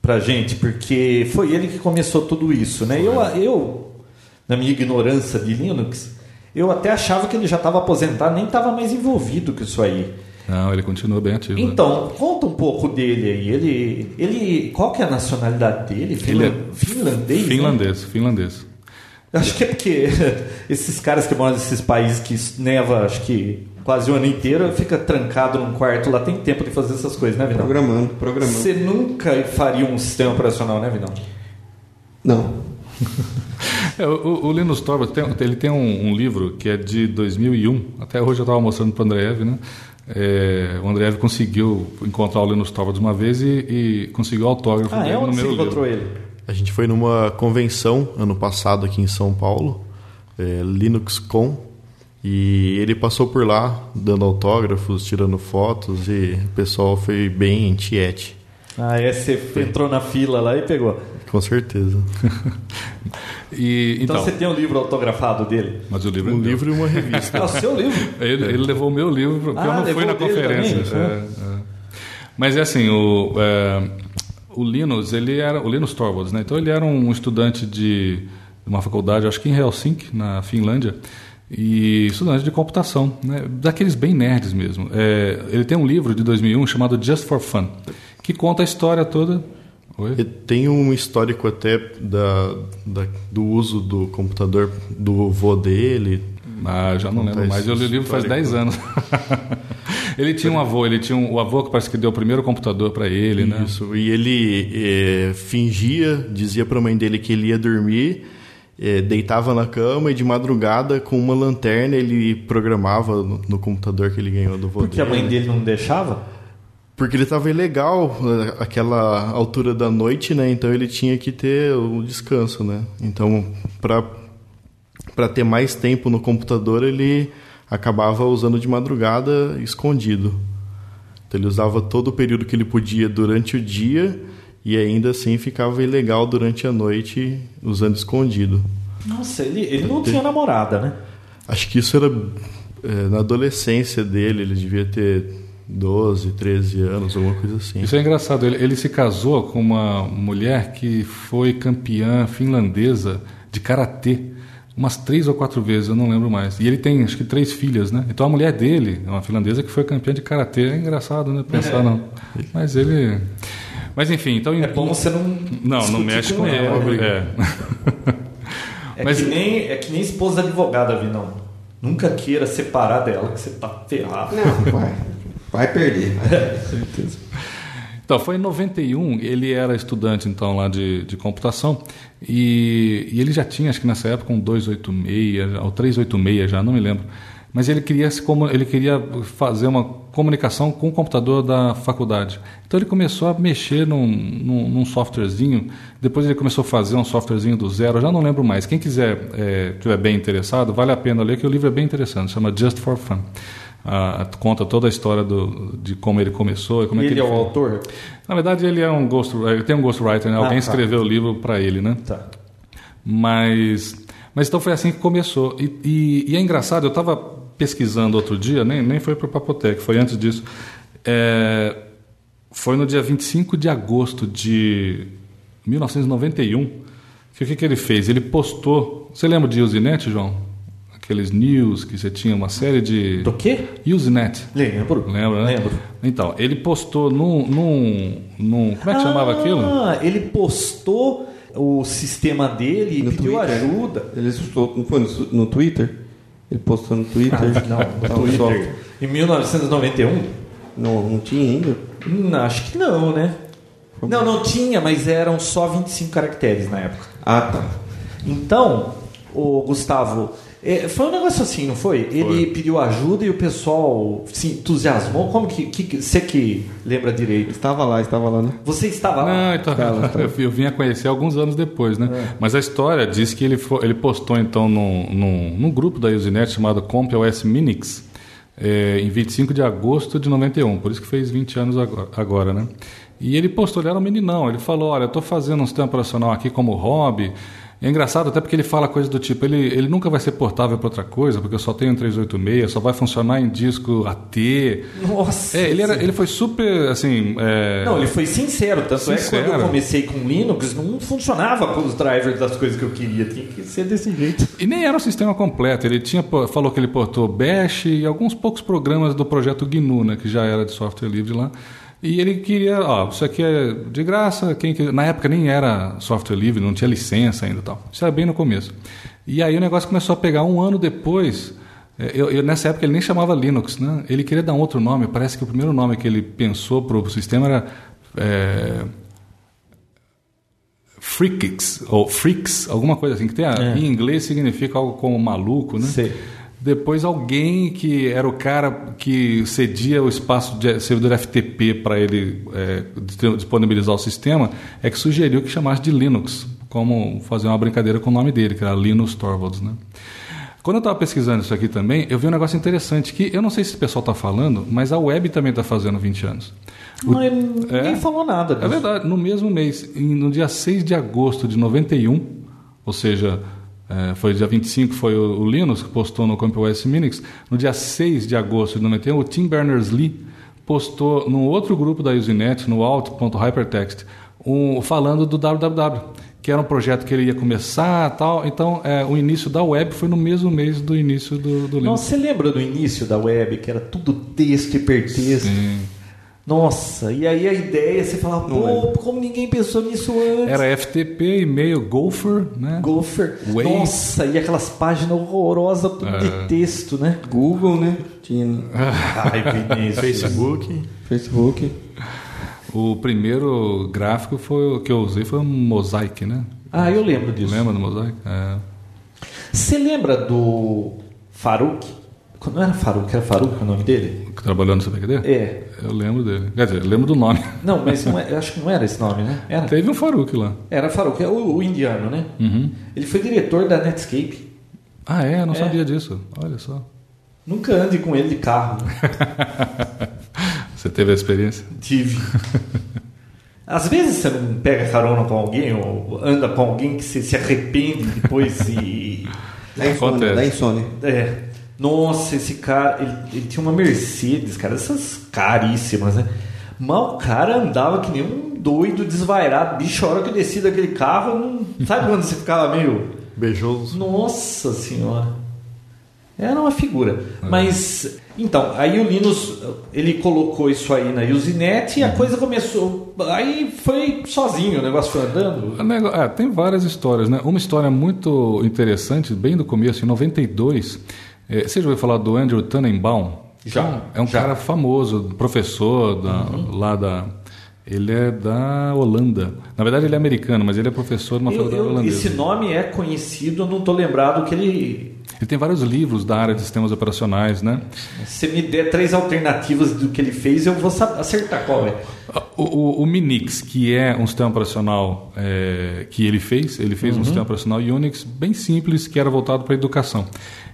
pra gente, porque foi ele que começou tudo isso, né? Eu, eu, na minha ignorância de Linux, eu até achava que ele já estava aposentado, nem estava mais envolvido com isso aí. Não, ele continua bem ativo. né? Então, conta um pouco dele aí. Ele, ele, qual que é a nacionalidade dele? Ele é finlandês. né? finlandês, finlandês. Eu Acho que é porque esses caras que moram nesses países que neva, acho que quase o ano inteiro, fica trancado num quarto lá, tem tempo de fazer essas coisas, né, Vinão? Programando, programando. Você nunca faria um sistema operacional, né, Vinão? Não. É, o, o Linus Torvalds tem, ele tem um, um livro que é de 2001. Até hoje eu estava mostrando para o Andreev, né? É, o Andreev conseguiu encontrar o Linus Torvalds uma vez e, e conseguiu o autógrafo Ah, dele é no onde você meu encontrou livro. ele? A gente foi numa convenção ano passado aqui em São Paulo, é, LinuxCon, e ele passou por lá dando autógrafos, tirando fotos e o pessoal foi bem tiete, Ah, é, você entrou na fila lá e pegou. com certeza. E, Então, então, você tem um livro autografado dele? mas o livro é Um meu. livro e uma revista. É o seu livro? Ele, ele levou o meu livro, porque Ah, eu não fui na conferência. também? É, é. Mas é assim, o, é, o Linus, ele era o Linus Torvalds, né? Então ele era um estudante de uma faculdade, acho que em Helsinki, na Finlândia, e estudante de computação, né? Daqueles bem nerds mesmo. É, ele tem um livro de 2001 chamado Just for Fun, que conta a história toda. Oi? Tem um histórico até da, da- do uso do computador do vô dele. Ah, já não lembro mais. Eu li o livro faz 10 histórico. anos. ele tinha um avô, ele tinha um, o avô que parece que deu o primeiro computador para ele, né? Isso. E ele eh, fingia, dizia para a mãe dele que ele ia dormir, eh, deitava na cama e de madrugada com uma lanterna ele programava no, no computador que ele ganhou do vô Porque a dele. mãe dele não deixava? Porque ele estava ilegal eh, aquela altura da noite, né? Então ele tinha que ter o descanso, né? Então, para para ter mais tempo no computador, ele acabava usando de madrugada escondido. Então ele usava todo o período que ele podia durante o dia e ainda assim ficava ilegal durante a noite usando escondido. Nossa, ele, ele não tinha namorada, né? Acho que isso era eh, na adolescência dele, ele devia ter 12, 13 anos, alguma coisa assim. Isso é engraçado. Ele, ele se casou com uma mulher que foi campeã finlandesa de karatê umas três ou quatro vezes, eu não lembro mais. E ele tem, acho que, três filhas, né? Então a mulher dele é uma finlandesa que foi campeã de karatê. É engraçado, né? Pensar, não. Mas ele. Mas enfim, então. É bom você não. Não, não mexe com, ela. né? É. É, Mas- que nem, é que nem esposa advogada, vi não. Nunca queira separar dela, que você tá ferrado. Não, vai. Vai perder. Então, foi em 91, ele era estudante então lá de, de computação e, e ele já tinha, acho que nessa época, um 286 ou 386 já, não me lembro. Mas ele queria, se ele queria fazer uma comunicação com o computador da faculdade. Então ele começou a mexer num, num, num softwarezinho, depois ele começou a fazer um softwarezinho do zero, eu já não lembro mais. Quem quiser, é, tiver bem interessado, vale a pena ler, que o livro é bem interessante, chama Just for Fun. Ah, conta toda a história do, de como ele começou e como E é que ele é o autor? Na verdade, ele é um ghost, ele tem um ghostwriter, né? Alguém tá. escreveu o livro para ele, né? Tá. Mas, mas então foi assim que começou. E, e- e é engraçado, eu estava pesquisando outro dia, nem, nem foi para o Papotec, foi antes disso. É, foi no dia 25 de agosto de 1991 que o que, que ele fez? Ele postou. Você lembra de Usenet, João? Aqueles news que você tinha uma série de. Do quê? Usenet. Lembro. Lembra, né? Lembro. Então, ele postou num. num, num como é que chamava aquilo? Ah, ele postou o sistema dele e No pediu Twitter. ajuda. Ele postou, não foi no, no Twitter? Ele postou no Twitter. Ah, Não, no o Twitter. Em 1991? Não, não tinha ainda. Hum, acho que não, né? Não, não tinha, mas eram só 25 caracteres na época. Ah, tá. Então, o Gustavo, é, foi um negócio assim, não foi? Ele pediu ajuda e o pessoal se entusiasmou. Como que, que você que lembra direito? Estava lá, estava lá, né? Você estava lá? Não, então, eu, eu vim a conhecer alguns anos depois, né? Mas a história diz que ele, fo- ele postou então num, num, num grupo da Usenet chamado CompOS Minix, é, em 25 de agosto de 91, por isso que fez 20 anos agora, agora né? E ele postou, ele era um meninão, ele falou, olha, eu estou fazendo um sistema operacional aqui como hobby, é engraçado até porque ele fala coisa do tipo, ele, ele nunca vai ser portável para outra coisa, porque eu só tenho um 386, só vai funcionar em disco AT. Nossa! É, ele, era, ele foi super, assim... É... Não, ele foi sincero, tanto Sincero. é que quando eu comecei com Linux, não funcionava com os drivers das coisas que eu queria, tinha que ser desse jeito. E nem era um sistema completo, ele tinha, falou que ele portou Bash e alguns poucos programas do projeto GNU, né, que já era de software livre lá. E ele queria, ó, isso aqui é de graça, quem que... na época nem era software livre, não tinha licença ainda e tal. Isso era bem no começo. E aí o negócio começou a pegar um ano depois. é, Eu, eu- nessa época ele nem chamava Linux, né? Ele queria dar um outro nome. Parece que o primeiro nome que ele pensou para o sistema era é, Freakix ou Freaks, alguma coisa assim que tem. a- É. Em inglês significa algo como maluco, né? Sei. Depois alguém que era o cara que cedia o espaço de servidor FTP para ele é, disponibilizar o sistema, é que sugeriu que chamasse de Linux, como fazer uma brincadeira com o nome dele, que era Linus Torvalds, né? Quando eu estava pesquisando isso aqui também, eu vi um negócio interessante que eu não sei se o pessoal está falando, mas a web também está fazendo 20 anos. O- Não, ele ninguém É. falou nada disso. É verdade, no mesmo mês, no dia 6 de agosto de 91, ou seja, é, foi dia 25, foi o, o Linus que postou no Camp OS Minix, no dia 6 de agosto de 91, o Tim Berners-Lee postou num outro grupo da Usenet, no alt.hypertext, um, falando do www, que era um projeto que ele ia começar tal. Então, é, o início da web foi no mesmo mês do início do, do Linux. Nossa, você lembra do início da web, que era tudo texto, hipertexto? Sim. Nossa, e aí a ideia, você falava, pô, como ninguém pensou nisso antes? Era FTP, e-mail, Gopher, né? Gopher. Nossa, e aquelas páginas horrorosas tudo É. de texto, né? Google, né? Tinha Ai. Facebook. Facebook. O primeiro gráfico foi o que eu usei foi um Mosaic, né? Ah, eu lembro disso. Lembra do Mosaic? É. Você lembra do Farouk? Não era Farouk, era Farouk o nome dele? Que trabalhou no CPQD? É. Eu lembro dele. Quer dizer, eu lembro do nome. Não, mas não é- eu acho que não era esse nome, né? Era. Teve um Faruq lá. Era Farouk, é o, o indiano, né? Uhum. Ele foi diretor da Netscape. Ah, é? Eu não É. sabia disso. Olha só. Nunca ande com ele de carro. né? Você teve a experiência? Tive. Às vezes você não pega carona com alguém ou anda com alguém que você se arrepende depois e. Da insônia. Da insônia. É. Nossa, esse cara, ele, ele tinha uma Mercedes, cara, essas caríssimas, né? Mas o cara andava que nem um doido, desvairado. Bicho, a hora que eu desci daquele carro, não... sabe quando você ficava meio. Beijoso. Nossa senhora. Era uma figura. Mas, então, aí o Linus, ele colocou isso aí na Usenet e a coisa começou. Aí foi sozinho, o negócio foi andando. É, tem várias histórias, né? Uma história muito interessante, bem do começo, em 92. É, você já ouviu falar do Andrew Tannenbaum? Já, É um já. cara famoso, professor da- lá da. Ele é da Holanda. Na verdade, ele é americano, mas ele é professor de uma Eu- faculdade eu- holandesa. esse nome é conhecido, eu não estou lembrado que ele. Ele tem vários livros da área de sistemas operacionais, né? Se me der três alternativas do que ele fez, eu vou acertar qual é. O, o- o Minix, que é um sistema operacional é, que ele fez, ele fez um sistema operacional Unix bem simples que era voltado para a educação.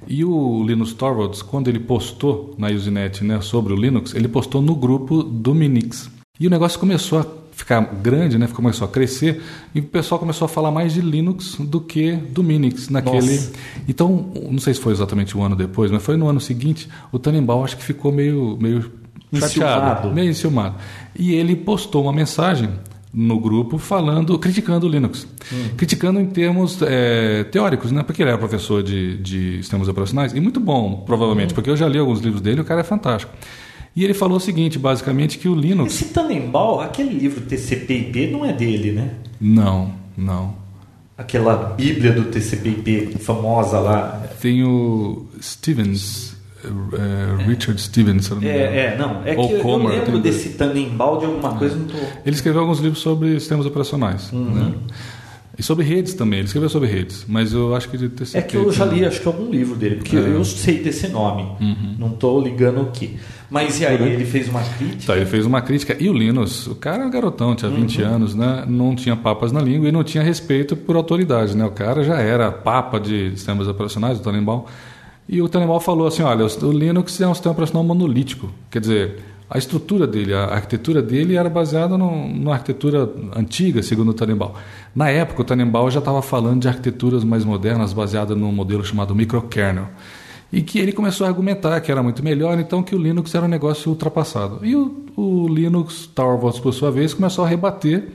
E o Linus Torvalds, quando ele postou na Usenet né, sobre o Linux, ele postou no grupo do Minix. E o negócio começou a ficar grande, né, começou a crescer, e o pessoal começou a falar mais de Linux do que do Minix naquele. Nossa. Então, não sei se foi exatamente um ano depois, mas foi no ano seguinte, o Tannenbaum acho que ficou meio, meio chateado, Enciumado. meio enciumado. E ele postou uma mensagem no grupo falando, criticando o Linux. Criticando em termos é, teóricos, né? Porque ele era professor de, de sistemas operacionais, e muito bom, provavelmente, porque eu já li alguns livros dele, o cara é fantástico. E ele falou o seguinte, basicamente, que o Linux... Esse Tannenbaum, aquele livro TCP/IP não é dele, né? Não, não. Aquela Bíblia do TCP/IP famosa lá. Tem o Stevens, é, Richard Stevens, se não me engano. É, é, não. É que Ou eu, Comer, lembro desse Tannenbaum de alguma coisa, não tô. Ele escreveu alguns livros sobre sistemas operacionais. Uhum. Né? E sobre redes também. Ele escreveu sobre redes. Mas eu acho que TCP. É que eu já li, acho que algum livro dele, porque É. eu sei desse nome. Uhum. Não estou ligando o que. Mas e aí, ele fez uma crítica? Tá, ele fez uma crítica. E o Linus, o cara era garotão, tinha 20 Uhum. anos, né? Não tinha papas na língua e não tinha respeito por autoridade, né? O cara já era papa de sistemas operacionais, o Tannenbaum. E o Tannenbaum falou assim, olha, o Linux é um sistema operacional monolítico, quer dizer, a estrutura dele, a arquitetura dele era baseada no, numa arquitetura antiga, segundo o Tannenbaum. Na época, o Tannenbaum já estava falando de arquiteturas mais modernas, baseadas num modelo chamado microkernel. E que ele começou a argumentar que era muito melhor, então que o Linux era um negócio ultrapassado. E o, o Linus Torvalds, por sua vez, começou a rebater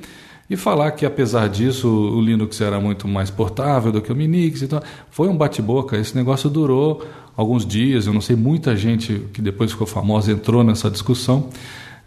e falar que, apesar disso, o Linux era muito mais portável do que o Minix. Então, foi um bate-boca. Esse negócio durou alguns dias. Eu não sei, muita gente que depois ficou famosa entrou nessa discussão.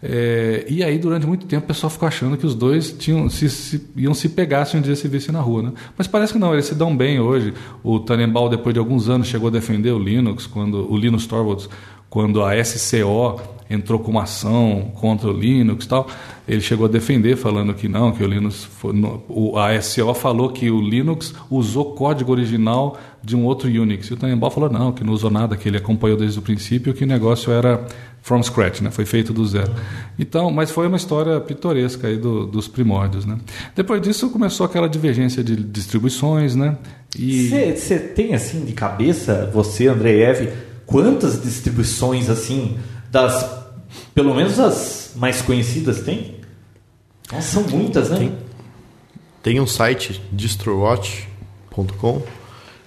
É, e aí, durante muito tempo, o pessoal ficou achando que os dois tinham, se, se, iam se pegar se um dia se vissem na rua. Né? Mas parece que não, eles se dão bem hoje. O Tannenbaum, depois de alguns anos, chegou a defender o Linux, quando o Linus Torvalds, quando a SCO entrou com uma ação contra o Linux e tal. Ele chegou a defender, falando que não, que o Linux. Foi, no, o, a SCO falou que o Linux usou código original de um outro Unix. E o Tannenbaum falou não, que não usou nada, que ele acompanhou desde o princípio, que o negócio era from scratch, né? foi feito do zero. Então, mas foi uma história pitoresca aí do, dos primórdios. Né? Depois disso começou aquela divergência de distribuições. Né? Você tem assim de cabeça, você, André Eve, quantas distribuições assim das pelo menos as mais conhecidas tem? Nossa, são muitas, né? Tem, tem um site distrowatch.com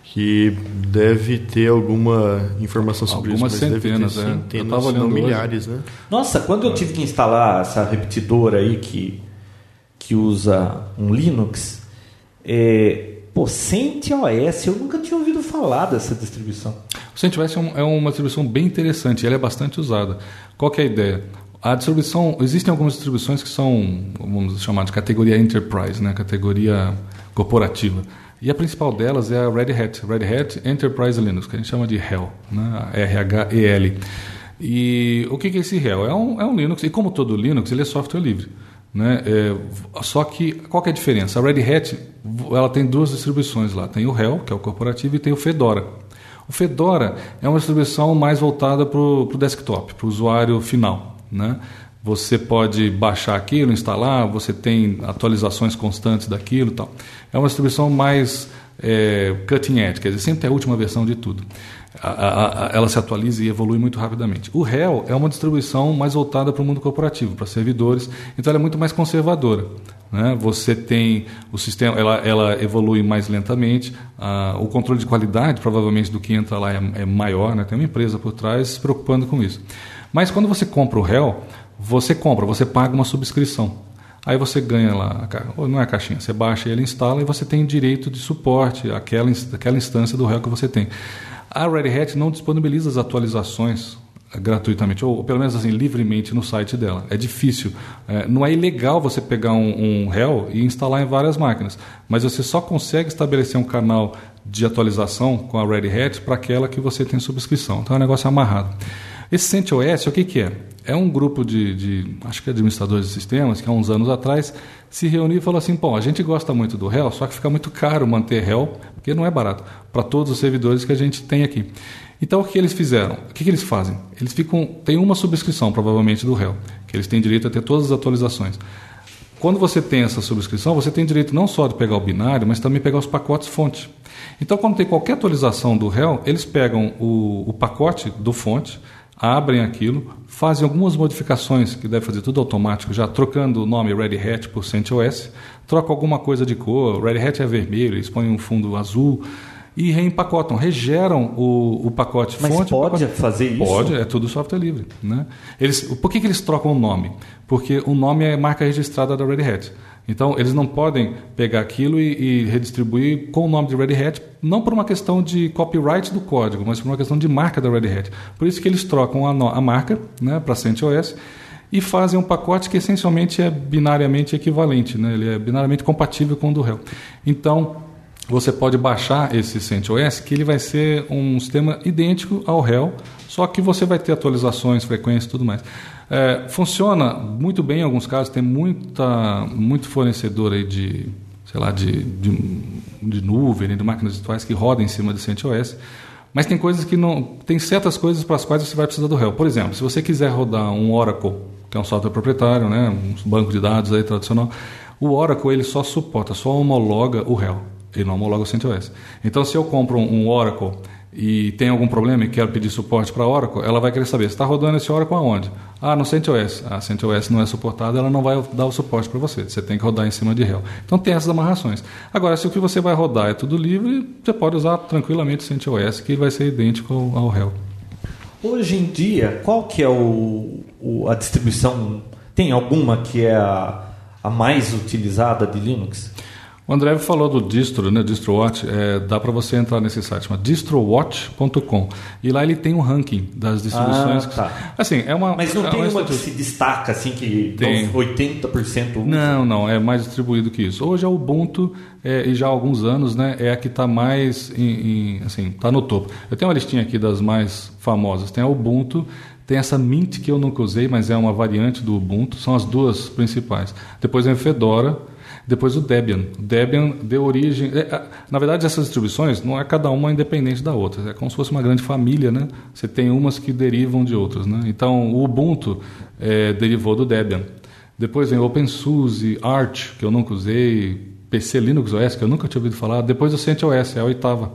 que deve ter alguma informação sobre Algumas isso, mas centenas, deve ter é. centenas, Eu tava olhando não hoje. milhares, né? Nossa, quando eu tive que instalar essa repetidora aí que, que usa um Linux, é, pô, CentOS, eu nunca tinha ouvido falar dessa distribuição. CentOS é, um, é uma distribuição bem interessante, ela é bastante usada. Qual é a ideia? A distribuição, existem algumas distribuições que são, vamos chamar de categoria enterprise, né, categoria corporativa. E a principal delas é a Red Hat, Red Hat Enterprise Linux, que a gente chama de HEL, né, R-H-E-L. E o que é esse HEL? É um, é um Linux, e como todo Linux, ele é software livre. Né? É, só que qual que é a diferença? A Red Hat ela tem duas distribuições lá. Tem o HEL, que é o corporativo, e tem o Fedora. O Fedora é uma distribuição mais voltada para o desktop, para o usuário final. Né? Você pode baixar aquilo, instalar, você tem atualizações constantes daquilo tal. É uma distribuição mais é, cutting edge, quer dizer, sempre tem a última versão de tudo. A, a, ela se atualiza e evolui muito rapidamente. O HEL é uma distribuição mais voltada para o mundo corporativo, para servidores, então ela é muito mais conservadora. Né? Você tem o sistema, ela, ela evolui mais lentamente, o controle de qualidade, provavelmente, do que entra lá é, é maior, né? tem uma empresa por trás se preocupando com isso. Mas quando você compra o HEL, você compra, você paga uma subscrição. Aí você ganha lá, não é a caixinha, você baixa ele, instala e você tem direito de suporte àquela, àquela instância do réu que você tem. A Red Hat não disponibiliza as atualizações gratuitamente, ou pelo menos assim, livremente no site dela. É difícil. É, não é ilegal você pegar um, um e instalar em várias máquinas, mas você só consegue estabelecer um canal de atualização com a Red Hat para aquela que você tem subscrição. Então é um negócio amarrado. Esse CentOS, o que, que é? É um grupo de, de, acho que administradores de sistemas, que há uns anos atrás se reuniu e falou assim: bom, a gente gosta muito do réu, só que fica muito caro manter réu, porque não é barato, para todos os servidores que a gente tem aqui. Então o que eles fizeram? O que, que eles fazem? Eles ficam. Tem uma subscrição, provavelmente, do réu, que eles têm direito a ter todas as atualizações. Quando você tem essa subscrição, você tem direito não só de pegar o binário, mas também pegar os pacotes fonte. Então, quando tem qualquer atualização do réu, eles pegam o, o pacote do fonte, abrem aquilo, fazem algumas modificações, que deve fazer tudo automático, já trocando o nome Red Hat por CentOS, troca alguma coisa de cor, Red Hat é vermelho, eles põem um fundo azul e reempacotam, regeram o, o pacote Mas fonte. pode pacote... fazer isso? Pode, é tudo software livre. Né? Eles, por que, que eles trocam o nome? Porque o nome é marca registrada da Red Hat. Então, eles não podem pegar aquilo e, e, redistribuir com o nome de Red Hat, não por uma questão de copyright do código, mas por uma questão de marca da Red Hat. Por isso que eles trocam a, a marca né, para CentOS e fazem um pacote que essencialmente é binariamente equivalente, né? ele é binariamente compatível com o do réu. Então, você pode baixar esse CentOS, que ele vai ser um sistema idêntico ao réu, só que você vai ter atualizações, frequências e tudo mais. É, funciona muito bem em alguns casos, tem muita, muito fornecedor aí de, sei lá, de, de, de nuvem, né, de máquinas virtuais que rodam em cima de CentOS, mas tem coisas que não. Tem certas coisas para as quais você vai precisar do réu. Por exemplo, se você quiser rodar um Oracle, que é um software proprietário, né, um banco de dados aí tradicional, o Oracle ele só suporta, só homologa o réu. Ele não homologa o CentOS. Então, se eu compro um Oracle e tem algum problema e quer pedir suporte para Oracle, ela vai querer saber, está rodando esse Oracle aonde? Ah, no CentOS. A CentOS não é suportada, ela não vai dar o suporte para você. Você tem que rodar em cima de Hell. Então tem essas amarrações. Agora, se o que você vai rodar é tudo livre, você pode usar tranquilamente o CentOS, que vai ser idêntico ao, ao Hell. Hoje em dia, qual que é o, o, a distribuição? Tem alguma que é a, a mais utilizada de Linux? O André falou do distro, né, DistroWatch, é, dá para você entrar nesse site, chama distrowatch.com. E lá ele tem um ranking das distribuições. Ah, tá. Assim, é uma Mas não é tem uma que estrutura. se destaca assim que Tem. 80% usa? Não, não, é mais distribuído que isso. Hoje a Ubuntu, é, e já há alguns anos, né, é a que está mais, em, em- assim, está no topo. Eu tenho uma listinha aqui das mais famosas. Tem a Ubuntu, tem essa Mint que eu nunca usei, mas é uma variante do Ubuntu. São as duas principais. Depois vem o Fedora, depois o Debian. O Debian deu origem... é, a- na verdade, essas distribuições não é cada uma independente da outra. É como se fosse uma grande família, né? Você tem umas que derivam de outras, né? Então, o Ubuntu é, derivou do Debian. Depois vem OpenSUSE, Arch, que eu nunca usei, PC Linux OS, que eu nunca tinha ouvido falar. Depois o CentOS, é a oitava.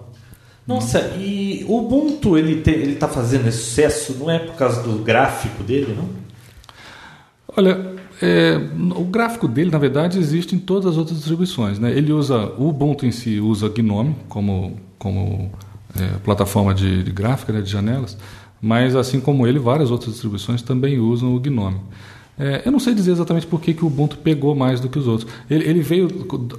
Nossa, e o Ubuntu ele ele tá fazendo esse sucesso não é por causa do gráfico dele, não? Olha, é, o gráfico dele, na verdade, existe em todas as outras distribuições. Né? Ele usa, o Ubuntu em si usa GNOME como, como é, plataforma de, de gráfica, né, de janelas, mas assim como ele, várias outras distribuições também usam o GNOME. É, eu não sei dizer exatamente por que, que o Ubuntu pegou mais do que os outros. Ele, ele veio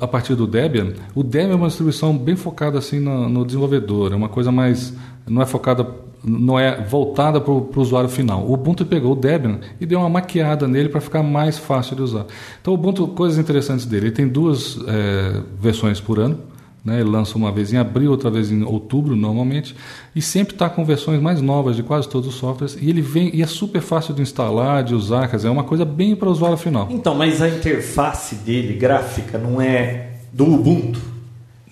a partir do Debian. O Debian é uma distribuição bem focada assim no, no desenvolvedor, é uma coisa mais não é focada não é voltada para o usuário final. O Ubuntu pegou o Debian e deu uma maquiada nele para ficar mais fácil de usar. Então, o Ubuntu, coisas interessantes dele, ele tem duas é, versões por ano. Né? Ele lança uma vez em abril, outra vez em outubro, normalmente, e sempre está com versões mais novas de quase todos os softwares. E ele vem e é super fácil de instalar, de usar, quer dizer, é uma coisa bem para o usuário final. Então, mas a interface dele, gráfica, não é do Ubuntu.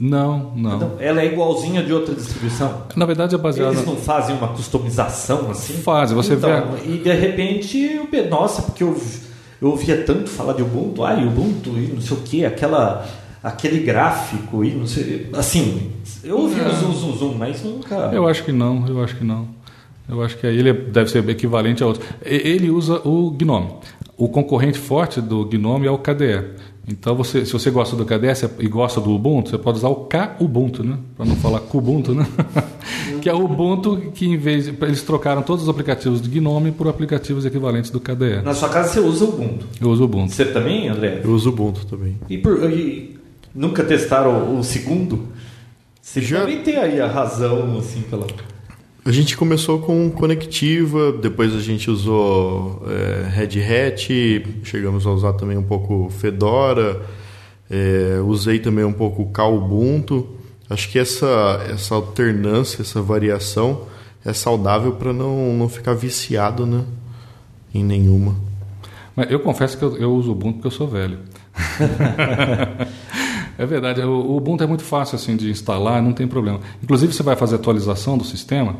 Não, não. Então, ela é igualzinha de outra distribuição. Na verdade, é baseado. Eles não fazem uma customização assim? Fazem, você então, vê- E de repente, nossa, porque eu, eu ouvia tanto falar de Ubuntu, ai, Ubuntu e não sei o que, aquela, aquele gráfico e não sei. Assim, eu ouvi É. o zoom, zoom, zoom, mas nunca. Eu acho que não, eu acho que não. Eu acho que aí ele deve ser equivalente a outro. Ele usa o GNOME. O concorrente forte do GNOME é o KDE. Então, você, se você gosta do KDE você- e gosta do Ubuntu, você pode usar o Kubuntu, né? Para não falar Kubuntu, né? que é o Ubuntu que, em vez de, eles trocaram todos os aplicativos do GNOME por aplicativos equivalentes do KDE. Na sua casa você usa Ubuntu. Eu uso o Ubuntu. Você também, André? Eu uso Ubuntu também. E, por, e nunca testaram o, o segundo? Você Já- também tem aí a razão, assim, pela. A gente começou com Conectiva, depois a gente usou é, Red Hat, chegamos a usar também um pouco Fedora, é, usei também um pouco o Ubuntu. Acho que essa, essa alternância, essa variação é saudável para não, não ficar viciado né, em nenhuma. Mas eu confesso que eu, eu uso o Ubuntu porque eu sou velho. é verdade, o, Ubuntu é muito fácil assim de instalar, não tem problema. Inclusive, você vai fazer atualização do sistema.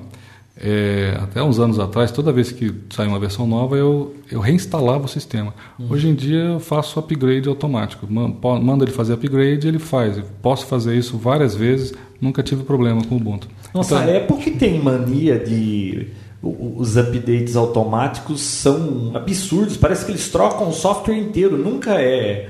é, até uns anos atrás, toda vez que sai uma versão nova, eu, eu reinstalava o sistema. Hoje em dia, eu faço upgrade automático. Manda ele fazer upgrade, ele faz. Eu posso fazer isso várias vezes, nunca tive problema com o Ubuntu. Nossa, Então- a Apple que tem mania de. Os updates automáticos são absurdos. Parece que eles trocam o software inteiro. Nunca é,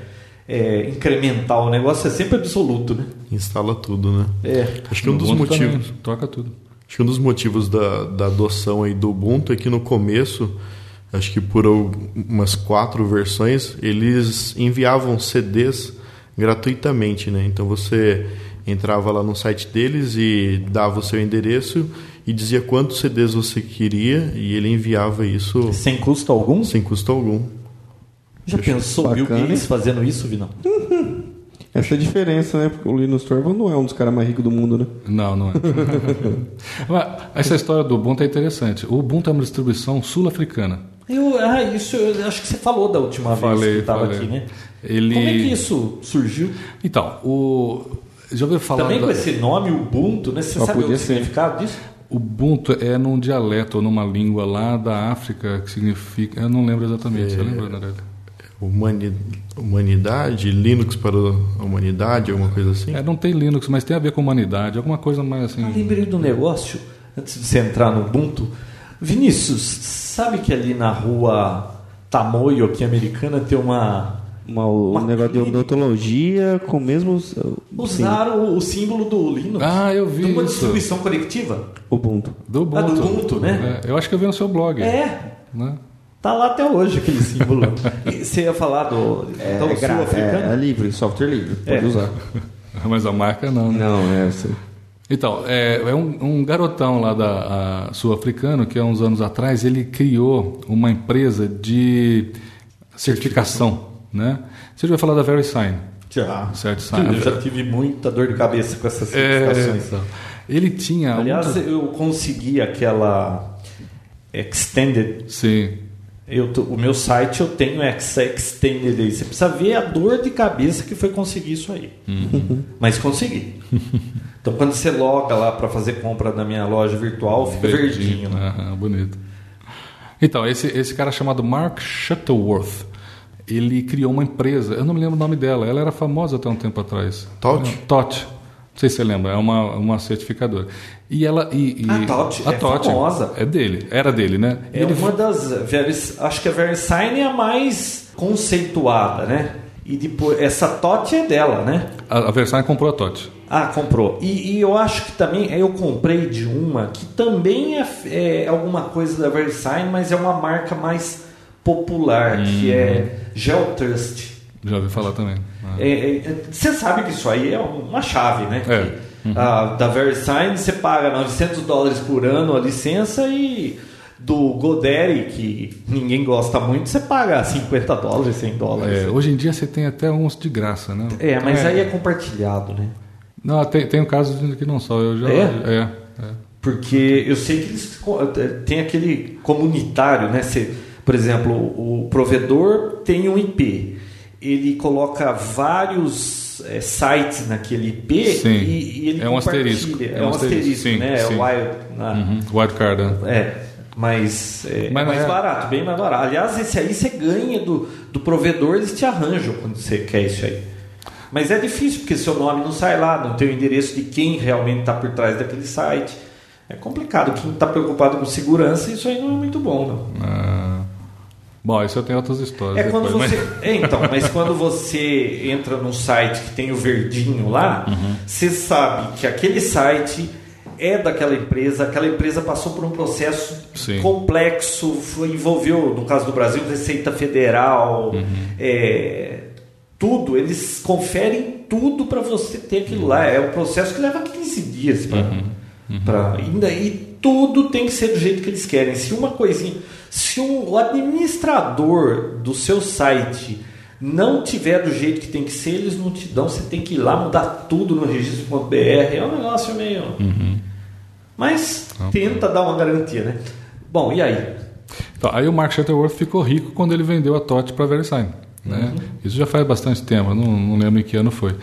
é incremental. O negócio é sempre absoluto, né? Instala tudo, né? É. Acho que um dos Ubuntu também, motivos. troca tudo. Acho que um dos motivos da, da adoção aí do Ubuntu é que no começo, acho que por umas quatro versões, eles enviavam CDs gratuitamente, né? Então você entrava lá no site deles e dava o seu endereço e dizia quantos CDs você queria e ele enviava isso Sem custo algum? sem custo algum. Já pensou Bill Gates fazendo isso, Vinão? Essa é a diferença, né? Porque o Linus Torvalds não é um dos caras mais ricos do mundo, né? Não, não é. Mas essa história do Ubuntu é interessante. O Ubuntu é uma distribuição sul-africana. Eu, ah, isso eu acho que você falou da última vez Falei, que estava aqui, né? Ele... Como é que isso surgiu? Então, o... já ouviu falar... Também da- com esse nome, Ubuntu, né? Você Só sabe o ser. significado disso? Ubuntu é num dialeto ou numa língua lá da África que significa... Eu não lembro exatamente. Você lembra, Narelli? Humani- humanidade, Linux para a humanidade, alguma coisa assim. É, não tem Linux, mas tem a ver com humanidade, alguma coisa mais assim. Eu lembrei do negócio, antes de você entrar no Ubuntu. Vinícius, sabe que ali na rua Tamoio, aqui americana, tem uma. Uma, um Uma negócio de clínica. odontologia com mesmo. sim, Usaram o símbolo do Linux. Ah, eu vi de uma isso. distribuição coletiva. Ubuntu. Do Ubuntu. Ah, do Ubuntu, né? É, eu acho que eu vi no seu blog. É, Né? Tá lá até hoje aquele símbolo. E você ia falar do. É, então, é, sul-africano? é, é livre, software livre. Pode É. usar. Mas a marca não. né? Não, é. Você... Então, é, é um, um garotão lá da sul-africano que há uns anos atrás ele criou uma empresa de certificação, né? Você já vai falar da VeriSign, Já. certo? Eu já tive muita dor de cabeça com essas É, certificações. então. ele tinha Aliás, eu consegui aquela Extended. sim, Eu, tô- o meu site eu tenho Ex- Extended aí. Você precisa ver a dor de cabeça que foi conseguir isso aí. Uhum. Mas consegui. Então quando você loga lá para fazer compra na minha loja virtual, fica verdinho. né? Aham, bonito. Então, esse, esse cara chamado Mark Shuttleworth, ele criou uma empresa, eu não me lembro o nome dela, ela era famosa até um tempo atrás. Tot? Tot. Não sei se você lembra, é uma, uma certificadora. E ela. E, e- A Tot é famosa. É dele, era dele, né? É ele uma das. Acho que a VeriSign é a mais conceituada, né? E depois. Essa TOT é dela, né? A, a Versailles comprou a Tot. Ah, comprou. E, e eu acho que também. Eu comprei de uma que também é, é alguma coisa da VeriSign, mas é uma marca mais popular, que é GeoTrust. Já ouvi falar também. Ah. É, é, Você sabe que isso aí é uma chave, né? É. Que, a, da VeriSign você paga 900 dólares por ano a licença e do Godaddy, que ninguém gosta muito, você paga 50 dólares, 100 dólares. É, hoje em dia você tem até uns de graça, né? É, mas Então aí é compartilhado, né? Não, tem, tem um caso que não só. Eu já, É? é, é. Porque eu sei que eles co- tem aquele comunitário, né? Você, por exemplo, o provedor tem um IP, ele coloca vários eh, sites naquele IP Sim. e, e ele É um compartilha. asterisco. É, um asterisco, sim, né? sim. É wild, na- Uhum. Wildcard. né? é, mas é Mas mais é- barato, bem mais barato. Aliás, esse aí você ganha do, do provedor, eles te arranjam quando você quer isso aí. Mas é difícil, porque seu nome não sai lá, não tem o endereço de quem realmente está por trás daquele site. É complicado. Quem está preocupado com segurança, isso aí não é muito bom, não. Ah, bom, isso eu tenho outras histórias. É depois, você. mas- É, então, mas quando você entra num site que tem o verdinho lá, Uhum. você sabe que aquele site é daquela empresa, aquela empresa passou por um processo Sim. complexo, foi, envolveu, no caso do Brasil, Receita Federal, Uhum. é, tudo, eles conferem tudo para você ter aquilo lá. É um processo que leva 15 dias para. Pra, ainda, e tudo tem que ser do jeito que eles querem. Se uma coisinha. Se o administrador do seu site não tiver do jeito que tem que ser, eles não te dão. Você tem que ir lá mudar tudo no registro.br. É um negócio meio. Mas tenta dar uma garantia, né? Bom, e aí? Então, aí o Mark Shuttleworth ficou rico quando ele vendeu a TOT para a VeriSign. Né? Isso já faz bastante tempo, não, não lembro em que ano foi.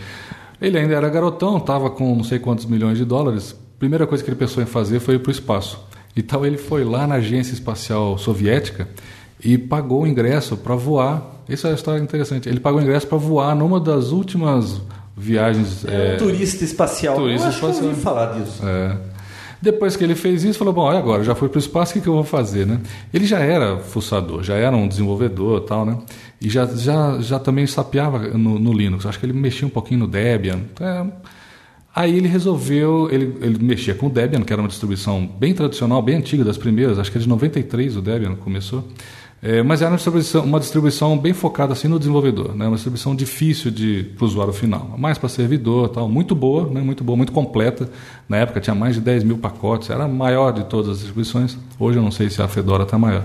Ele ainda era garotão, estava com não sei quantos milhões de dólares. Primeira coisa que ele pensou em fazer foi ir para o espaço. Então ele foi lá na Agência Espacial Soviética e pagou o ingresso para voar. Isso é uma história interessante. Ele pagou o ingresso para voar numa das últimas viagens. É, é, um turista espacial. turista eu acho que eu espacial. ouvi falar disso. é. Depois que ele fez isso, falou: Bom, e agora já fui para o espaço, o que, que eu vou fazer? Né? Ele já era fuçador, já era um desenvolvedor tal, né? E já, já, já também sapeava no, no Linux. Acho que ele mexia um pouquinho no Debian. É. Aí ele resolveu, ele, ele mexia com o Debian, que era uma distribuição bem tradicional, bem antiga, das primeiras, acho que é de 93 o Debian começou. É, mas era uma distribuição, uma distribuição bem focada assim no desenvolvedor, né? uma distribuição difícil para o usuário final, mais para servidor, tal, muito boa, né? muito boa, muito completa. Na época tinha mais de 10 mil pacotes, era a maior de todas as distribuições. Hoje eu não sei se a Fedora está maior.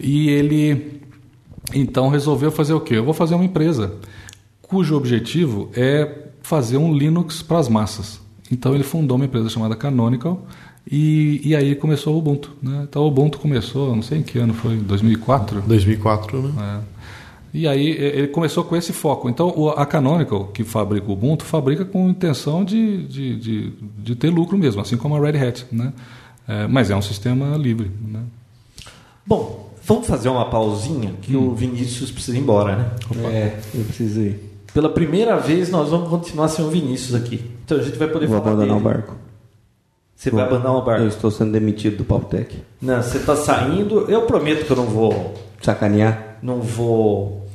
E ele então resolveu fazer o quê? Eu vou fazer uma empresa cujo objetivo é fazer um Linux para as massas. Então ele fundou uma empresa chamada Canonical e, e aí começou o Ubuntu. Né? Então o Ubuntu começou, não sei em que ano foi, 2004? 2004, né? É. E aí ele começou com esse foco. Então o- a Canonical, que fabrica o Ubuntu, fabrica com intenção de, de, de, de ter lucro mesmo, assim como a Red Hat. Né? É, mas é um sistema livre. Né? Bom, Vamos fazer uma pausinha que o Vinícius precisa ir embora, né? É, eu precisei. Pela primeira vez nós vamos continuar sem o Vinícius aqui. Então a gente vai poder Vou falar abandonar dele. o barco. Você vai abandonar o Eu barco? estou sendo demitido do Pautec. Não, você está saindo. Eu prometo que eu não vou, Sacanear? não vou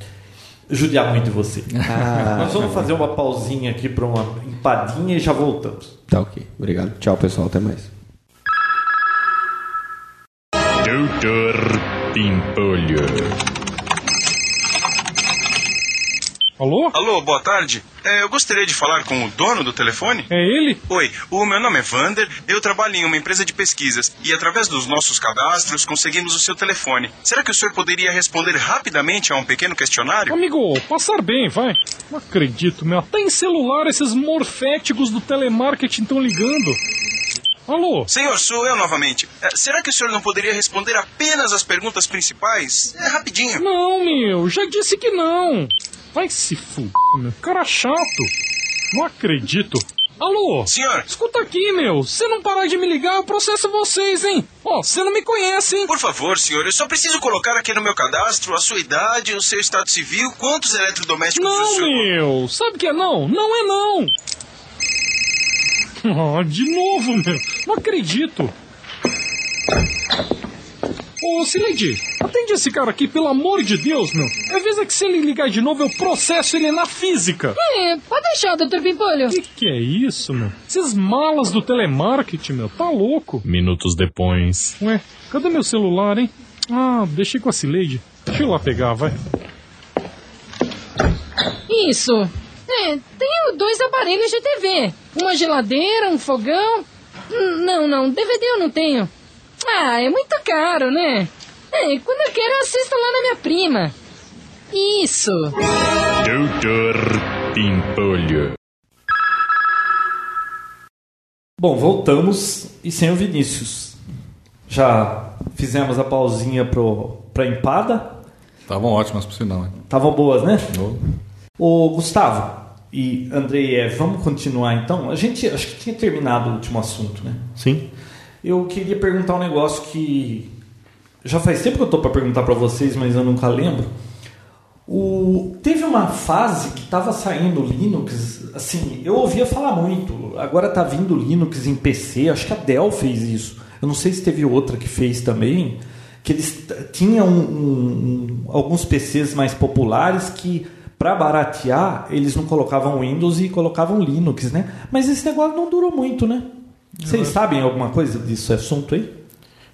judiar muito de você. Ah, Nós vamos fazer uma pausinha aqui para uma empadinha e já voltamos. Tá ok. Obrigado. Tchau, pessoal. Até mais. Doutor Pimpolho. Alô? Alô, boa tarde. É, eu gostaria de falar com o dono do telefone. É ele? Oi, o meu nome é Vander, eu trabalho em uma empresa de pesquisas e através dos nossos cadastros conseguimos o seu telefone. Será que o senhor poderia responder rapidamente a um pequeno questionário? Amigo, passar bem, vai. Não acredito, meu. Até em celular esses morféticos do telemarketing estão ligando. Alô? Senhor, sou eu novamente. É, será que o senhor não poderia responder apenas as perguntas principais? É rapidinho. Não, meu, já disse que não. Vai se fuder, meu. Cara chato. Não acredito. Alô? Senhor, Escuta aqui, meu. Se não parar de me ligar, eu processo vocês, hein? Ó, você não me conhece, hein? por favor, senhor, eu só preciso colocar aqui no meu cadastro a sua idade, o seu estado civil, quantos eletrodomésticos o Não, senhor... meu. Sabe que é não? Não é não. Ah, de novo, meu. Não acredito. Ô, Sileide, atende esse cara aqui, pelo amor de Deus, meu. Avisa que se ele ligar de novo, eu processo ele na física. É, pode deixar, doutor Pimpolho. Que que é isso, meu? Esses malas do telemarketing, meu, tá louco. Minutos depois. Ué, cadê meu celular, hein? Ah, deixei com a Cileide. Deixa eu lá pegar, vai. Isso. É, tenho dois aparelhos de TV. Uma geladeira, um fogão. Não, não, DVD eu não tenho. Ah, é muito caro, né? É, quando eu quero, eu assisto lá na minha prima. Isso. Doutor Pimpolho. Bom, voltamos e sem o Vinícius. Já fizemos a pausinha pro, pra empada. Estavam ótimas, por sinal. hein? Estavam boas, né? Ô, Ô, Gustavo e Andrei, é, vamos continuar então? A gente acho que tinha terminado o último assunto, né? Sim. Eu queria perguntar um negócio que já faz tempo que eu tô para perguntar para vocês, mas eu nunca lembro. O... Teve uma fase que estava saindo Linux, assim, eu ouvia falar muito. Agora tá vindo Linux em PC, acho que a Dell fez isso. Eu não sei se teve outra que fez também, que eles tinham um- um- alguns PCs mais populares que para baratear eles não colocavam Windows e colocavam Linux, né? Mas esse negócio não durou muito, né? Vocês sabem alguma coisa desse assunto aí?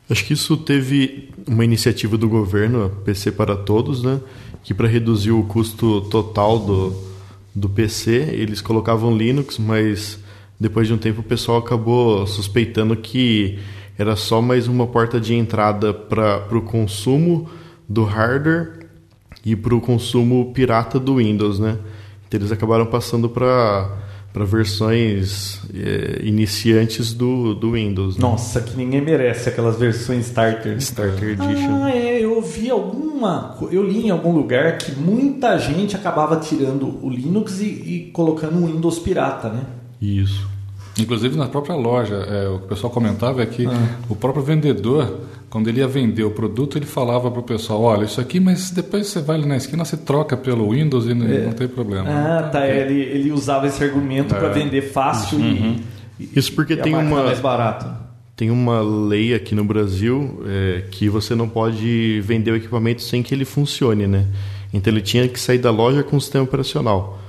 Acho que isso teve uma iniciativa do governo, a PC para Todos, né? Que para reduzir o custo total do, do PC, eles colocavam Linux, mas depois de um tempo o pessoal acabou suspeitando que era só mais uma porta de entrada para o consumo do hardware e para o consumo pirata do Windows, né? Então eles acabaram passando para para versões eh, iniciantes do, do Windows. né? Nossa, que ninguém merece aquelas versões starter. Starter Edition. Ah, é, eu ouvi alguma. Eu li em algum lugar que muita gente acabava tirando o Linux e, e colocando um Windows pirata, né? Isso. Inclusive na própria loja, é, o que o pessoal comentava é que o próprio vendedor, quando ele ia vender o produto, ele falava para o pessoal: olha, isso aqui, mas depois você vai ali na esquina, você troca pelo Windows e não, não tem problema. Ah, tá. Ele, ele usava esse argumento para vender fácil e, Isso porque e tem uma, mais barato. tem uma lei aqui no Brasil é, que você não pode vender o equipamento sem que ele funcione, né? Então ele tinha que sair da loja com o sistema operacional.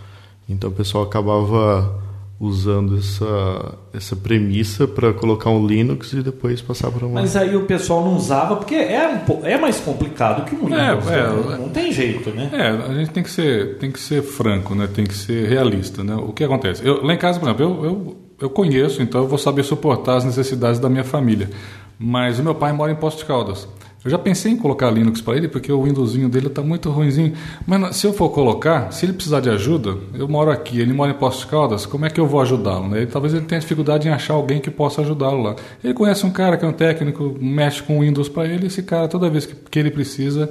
Então o pessoal acabava usando essa, essa premissa para colocar um Linux e depois passar para uma. Mas aí o pessoal não usava porque é, um po- é mais complicado que o Windows. É, é, né? não tem jeito, né? É, a gente tem que ser, tem que ser franco, né? Tem que ser realista, né? O que acontece? Eu, lá em casa, por exemplo, eu, eu, eu conheço, então eu vou saber suportar as necessidades da minha família. Mas o meu pai mora em Posto de Caldas. Eu já pensei em colocar Linux para ele, porque o Windowsinho dele está muito ruinzinho. Mas se eu for colocar, se ele precisar de ajuda, eu moro aqui, ele mora em Posto de Caldas, como é que eu vou ajudá-lo? Né? Talvez ele tenha dificuldade em achar alguém que possa ajudá-lo lá. Ele conhece um cara que é um técnico, mexe com Windows para ele, esse cara, toda vez que, que ele precisa,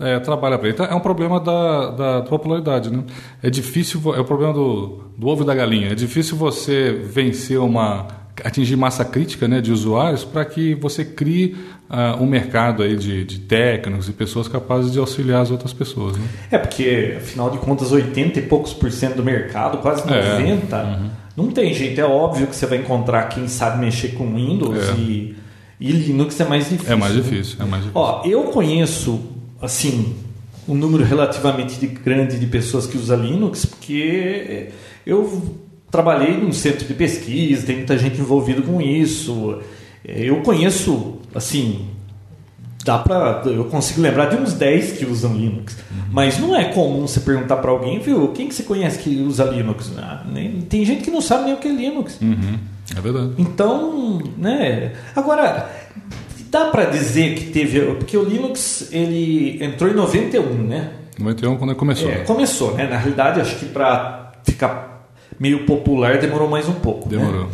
é, trabalha para ele. Então, é um problema da, da popularidade, né? É difícil, é o problema do, do ovo e da galinha. É difícil você vencer uma atingir massa crítica né, de usuários para que você crie uh, um mercado aí de, de técnicos e pessoas capazes de auxiliar as outras pessoas. Né? É, porque, afinal de contas, 80 e poucos por cento do mercado, quase 90%, É. Uhum. não tem jeito. É óbvio que você vai encontrar quem sabe mexer com Windows É. e, e Linux é mais difícil. É mais né? difícil, é mais difícil. Ó, eu conheço, assim, um número relativamente de- grande de pessoas que usam Linux, porque eu trabalhei num centro de pesquisa, tem muita gente envolvida com isso. Eu conheço, assim, dá pra, eu consigo lembrar de uns 10 que usam Linux. Mas não é comum você perguntar para alguém, viu, quem que você conhece que usa Linux? Ah, nem- tem gente que não sabe nem o que é Linux. Uhum. É verdade. Então, né? Agora, dá para dizer que teve, porque o Linux ele entrou em 91, né? 91 quando ele começou. É, começou, né? Na realidade, acho que para ficar meio popular demorou mais um pouco. né? Demorou.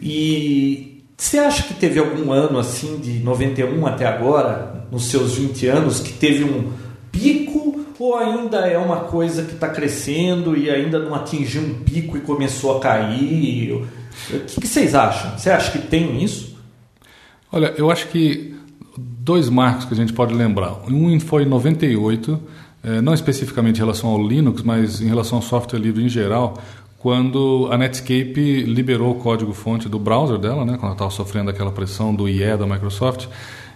E você acha que teve algum ano assim, de 91 até agora, nos seus 20 anos, que teve um pico ou ainda é uma coisa que está crescendo e ainda não atingiu um pico e começou a cair? O que, que vocês acham? Você acha que tem isso? Olha, eu acho que dois marcos que a gente pode lembrar. Um foi em 98, eh, não especificamente em relação ao Linux, mas em relação ao software livre em geral, quando a Netscape liberou o código-fonte do browser dela, né, quando estava sofrendo aquela pressão do IE da Microsoft.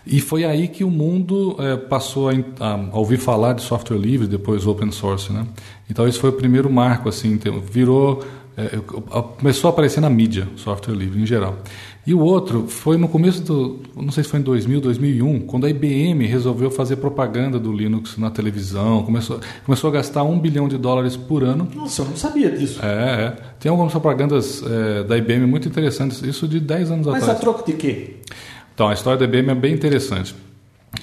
E foi aí que o mundo eh, passou a, a- a ouvir falar de software livre, depois open source. Né? Então, esse foi o primeiro marco, assim, tem- virou. a- começou a aparecer na mídia, software livre em geral. E o outro foi no começo do. Não sei se foi em 2000, 2001, quando a IBM resolveu fazer propaganda do Linux na televisão, começou, começou a gastar um bilhão de dólares por ano. Nossa, eu não sabia disso. É, é. Tem algumas propagandas eh, da IBM muito interessantes, isso de 10 anos Mas a atrás. troco de quê? Então, a história da IBM é bem interessante.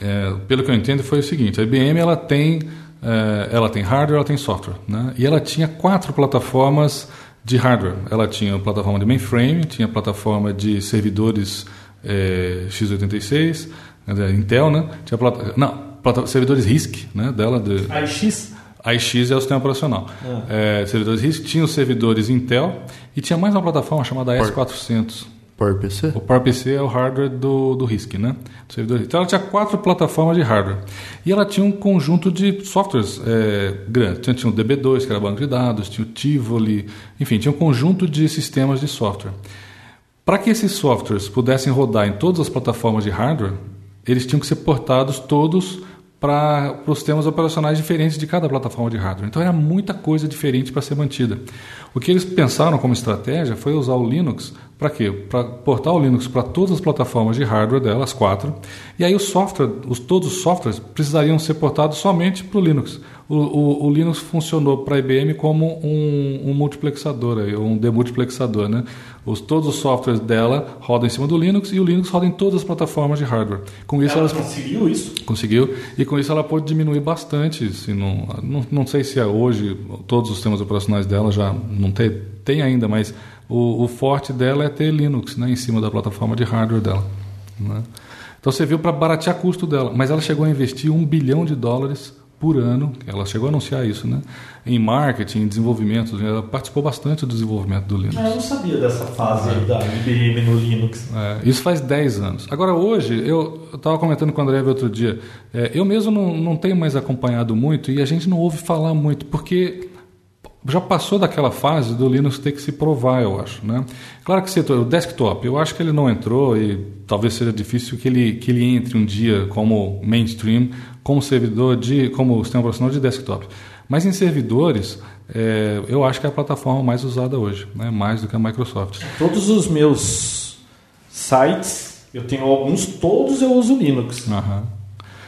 É, pelo que eu entendo, foi o seguinte: a IBM ela tem, é, ela tem hardware, ela tem software, né? E ela tinha quatro plataformas de hardware. Ela tinha a plataforma de mainframe, tinha a plataforma de servidores é, x86, quer dizer, Intel, né? Tinha plata, não, plata, servidores RISC, né? Dela de AIX? AIX é o sistema operacional. É, servidores RISC, tinha os servidores Intel e tinha mais uma plataforma chamada S400. PowerPC? O PowerPC é o hardware do, do RISC, né? Do servidor RISC. Então ela tinha quatro plataformas de hardware. E ela tinha um conjunto de softwares é, grande. Tinha, tinha o DB2, que era banco de dados, tinha o Tivoli, enfim, tinha um conjunto de sistemas de software. Para que esses softwares pudessem rodar em todas as plataformas de hardware, eles tinham que ser portados todos para os sistemas operacionais diferentes de cada plataforma de hardware. Então era muita coisa diferente para ser mantida. O que eles pensaram como estratégia foi usar o Linux para quê? Para portar o Linux para todas as plataformas de hardware dela, as quatro. E aí o software, os, todos os softwares precisariam ser portados somente para o Linux. O, o, Linux funcionou para a IBM como um, um multiplexador, um demultiplexador. Né? Os, todos os softwares dela rodam em cima do Linux e o Linux roda em todas as plataformas de hardware. Com isso, Ela elas conseguiu isso? Conseguiu. E com isso ela pôde diminuir bastante. Se não, não, não sei se é hoje todos os sistemas operacionais dela já não tem, tem ainda, mas o, o forte dela é ter Linux né, em cima da plataforma de hardware dela. né? Então você viu para baratear custo dela. Mas ela chegou a investir um bilhão de dólares por ano, ela chegou a anunciar isso, né? em marketing, em desenvolvimento. Ela participou bastante do desenvolvimento do Linux. Ah, eu não sabia dessa fase aí da IBM no Linux. É, isso faz 10 anos. Agora, hoje, eu estava comentando com o André outro dia, é, eu mesmo não, não tenho mais acompanhado muito e a gente não ouve falar muito, porque já passou daquela fase do Linux ter que se provar, eu acho. Né? Claro que o desktop, eu acho que ele não entrou e talvez seja difícil que ele, que ele entre um dia como mainstream, como servidor de, como sistema operacional de desktop. Mas em servidores, é, eu acho que é a plataforma mais usada hoje, né? mais do que a Microsoft. Todos os meus sites, eu tenho alguns, todos eu uso Linux. Aham.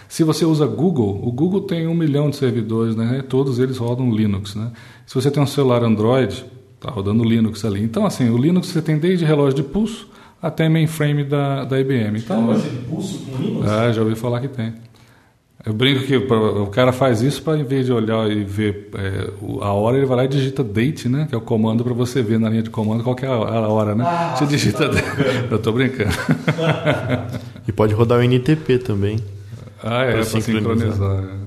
Se você usa Google, o Google tem um milhão de servidores, né? Todos eles rodam Linux, né? Se você tem um celular Android, tá rodando Linux ali. Então, assim, o Linux você tem desde relógio de pulso até mainframe da, da IBM. Então, Relógio de pulso com Linux? é, já ouvi falar que tem. Eu brinco que o cara faz isso para, em vez de olhar e ver é, a hora, ele vai lá e digita date, né? Que é o comando para você ver na linha de comando qual que é a hora, né? Ah, você você digita tá date. Eu tô brincando. E pode rodar o NTP também. Ah, é, para sincronizar. sincronizar. é.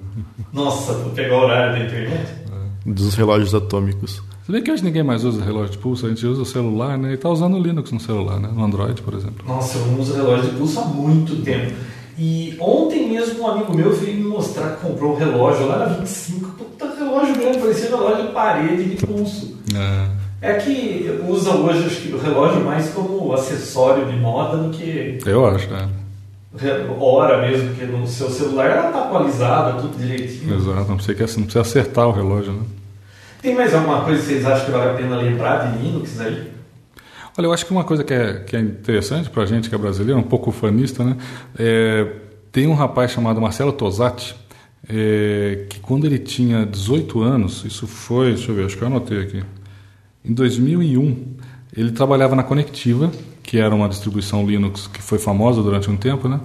Nossa, vou pegar o horário da internet. Dos relógios atômicos. Se bem que hoje ninguém mais usa relógio de pulso, a gente usa o celular, né? E tá usando o Linux no celular, né? No Android, por exemplo. Nossa, eu não uso relógio de pulso há muito tempo. E ontem mesmo um amigo meu veio me mostrar que comprou um relógio lá na 25. Puta relógio grande, parecia relógio de parede de pulso. É, É que usa hoje acho que o relógio mais como acessório de moda do que eu acho, né? hora mesmo, porque no seu celular ela tá atualizada, tudo direitinho. Exato, não precisa, não precisa acertar o relógio, né? Tem mais alguma coisa que vocês acham que vale a pena lembrar de Linux aí? Olha, eu acho que uma coisa que é, que é interessante pra gente que é brasileiro, um pouco fanista, né? É, tem um rapaz chamado Marcelo Tosatti, é, que quando ele tinha 18 anos, isso foi, deixa eu ver, acho que eu anotei aqui, em 2001, ele trabalhava na Conectiva, que era uma distribuição Linux que foi famosa durante um tempo, né?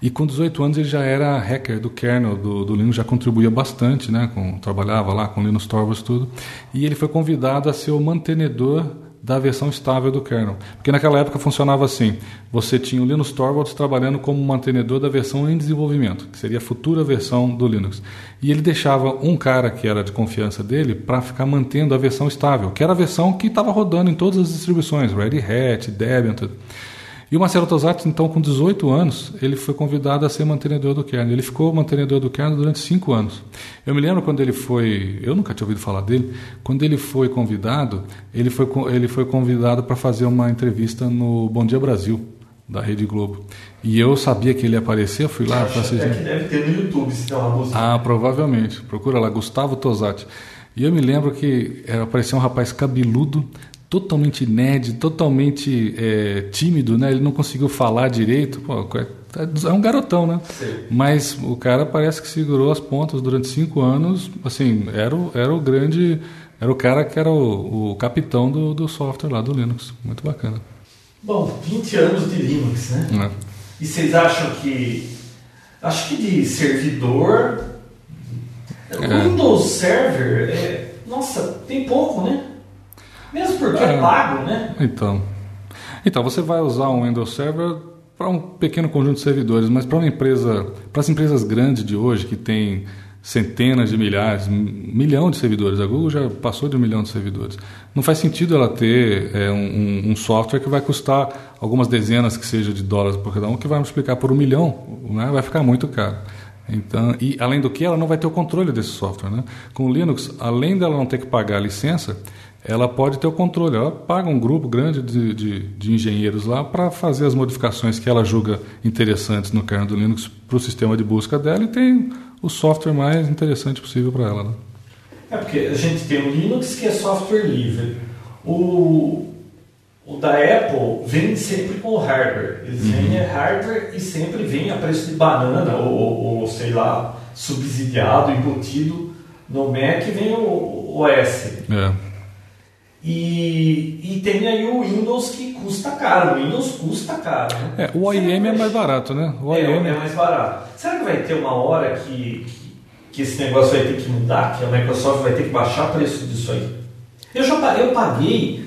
E com 18 anos ele já era hacker do kernel do, do Linux, já contribuía bastante, né? Com, trabalhava lá com Linux Torvalds tudo. E ele foi convidado a ser o mantenedor da versão estável do kernel. Porque naquela época funcionava assim: você tinha o Linus Torvalds trabalhando como mantenedor da versão em desenvolvimento, que seria a futura versão do Linux. E ele deixava um cara que era de confiança dele para ficar mantendo a versão estável, que era a versão que estava rodando em todas as distribuições, Red Hat, Debian, tudo. E o Marcelo Tosatti, então, com 18 anos, ele foi convidado a ser mantenedor do kernel. Ele ficou mantenedor do kernel durante 5 anos. Eu me lembro quando ele foi, eu nunca tinha ouvido falar dele, quando ele foi convidado, ele foi, ele foi convidado para fazer uma entrevista no Bom Dia Brasil, da Rede Globo. E eu sabia que ele ia aparecer, eu fui lá para assistir. que deve ter no YouTube se tem uma música. Ah, provavelmente. Procura lá, Gustavo Tosatti. E eu me lembro que era, apareceu um rapaz cabeludo, totalmente nerd, totalmente é, tímido, né? Ele não conseguiu falar direito. Pô, é um garotão, né? Mas o cara parece que segurou as pontas durante cinco anos. Assim, era o, era o grande... Era o cara que era o, o capitão do, do software lá, do Linux. Muito bacana. Bom, 20 anos de Linux, né? né? E vocês acham que. Acho que de servidor. É. O Windows Server, é, nossa, tem pouco, né? Mesmo porque é, É. pago, né? Então, então você vai usar um Windows Server para um pequeno conjunto de servidores, mas para uma empresa, para as empresas grandes de hoje que tem centenas de milhares, milhão de servidores, a Google já passou de um milhão de servidores. Não faz sentido ela ter é, um- um software que vai custar algumas dezenas que seja de dólares por cada um, que vai multiplicar por um milhão, né? vai ficar muito caro. Então, e além do que, ela não vai ter o controle desse software. Né? Com o Linux, além dela não ter que pagar a licença, ela pode ter o controle. Ela paga um grupo grande de, de, de engenheiros lá para fazer as modificações que ela julga interessantes no kernel do Linux para o sistema de busca dela e tem o software mais interessante possível para ela. Né? É porque a gente tem o Linux que é software livre. O, o da Apple vem sempre com hardware. Eles Uhum. vendem hardware e sempre vem a preço de banana ou, ou, ou, sei lá, subsidiado, embutido. No Mac vem o, o OS. É. E, e tem aí o Windows que custa caro. O Windows custa caro. Né? É, o OIM é mais barato, né? O É, OIM é mais barato. Será que vai ter uma hora que, que, esse negócio vai ter que mudar? Que a Microsoft vai ter que baixar o preço disso aí? Eu já eu paguei,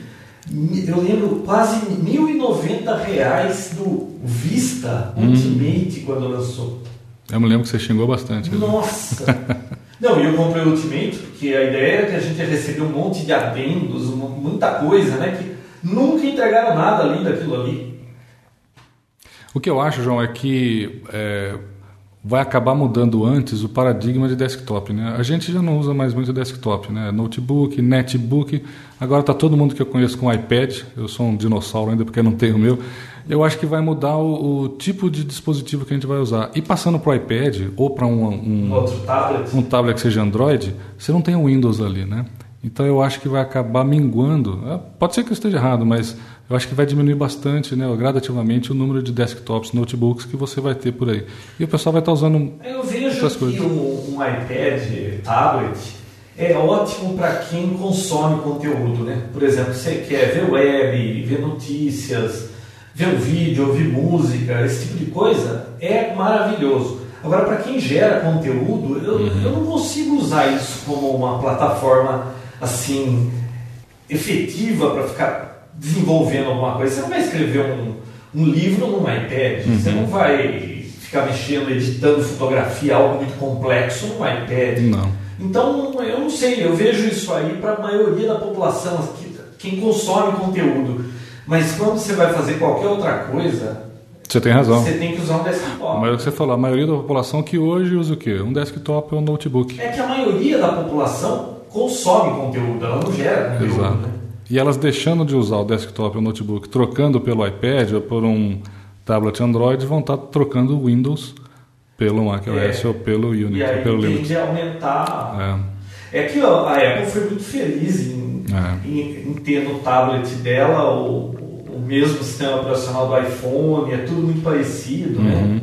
eu lembro, quase 1.090 reais do Vista Hum. Ultimate quando lançou. Eu me lembro que você xingou bastante. Nossa! Não, e eu comprei o Ultimate porque a ideia era que a gente ia receber um monte de adendos, muita coisa, né? Que nunca entregaram nada além daquilo ali. O que eu acho, João, é que é, vai acabar mudando antes o paradigma de desktop. Né? A gente já não usa mais muito desktop, né? notebook, netbook. Agora está todo mundo que eu conheço com iPad. Eu sou um dinossauro ainda porque não tenho o meu. Eu acho que vai mudar o, o tipo de dispositivo que a gente vai usar. E passando para o iPad ou para um, um, Outro tablet. um tablet que seja Android, você não tem o Windows ali, né? Então eu acho que vai acabar minguando. É, Pode ser que eu esteja errado, mas eu acho que vai diminuir bastante, né, gradativamente, o número de desktops, notebooks que você vai ter por aí. E o pessoal vai estar usando Eu vejo outras que coisas. um, um iPad, tablet, é ótimo para quem consome conteúdo, né? Por exemplo, você quer ver web, ver notícias, ver um vídeo, ouvir música, esse tipo de coisa, é maravilhoso. Agora, para quem gera conteúdo, eu, Uhum. eu não consigo usar isso como uma plataforma assim efetiva para ficar desenvolvendo alguma coisa. Você não vai escrever um, um livro num iPad, Uhum. você não vai ficar mexendo, editando fotografia, algo muito complexo num iPad. Não. Então, eu não sei, eu vejo isso aí para a maioria da população, que- quem consome conteúdo. Mas quando você vai fazer qualquer outra coisa, Você tem razão. você tem que usar um desktop. Mas é o que você falou, a maioria da população que hoje usa o quê? Um desktop ou um notebook. É que a maioria da população consome conteúdo, ela não gera conteúdo. Exato. Né? E elas deixando de usar o desktop ou o notebook, trocando pelo iPad ou por um tablet Android, vão estar trocando o Windows pelo macOS É. ou pelo E Unix ou aí pelo Linux. tende a aumentar. É. É que ó, a Apple foi muito feliz em, É. em- em ter no tablet dela o, o mesmo sistema operacional do iPhone, é tudo muito parecido, né? Uhum.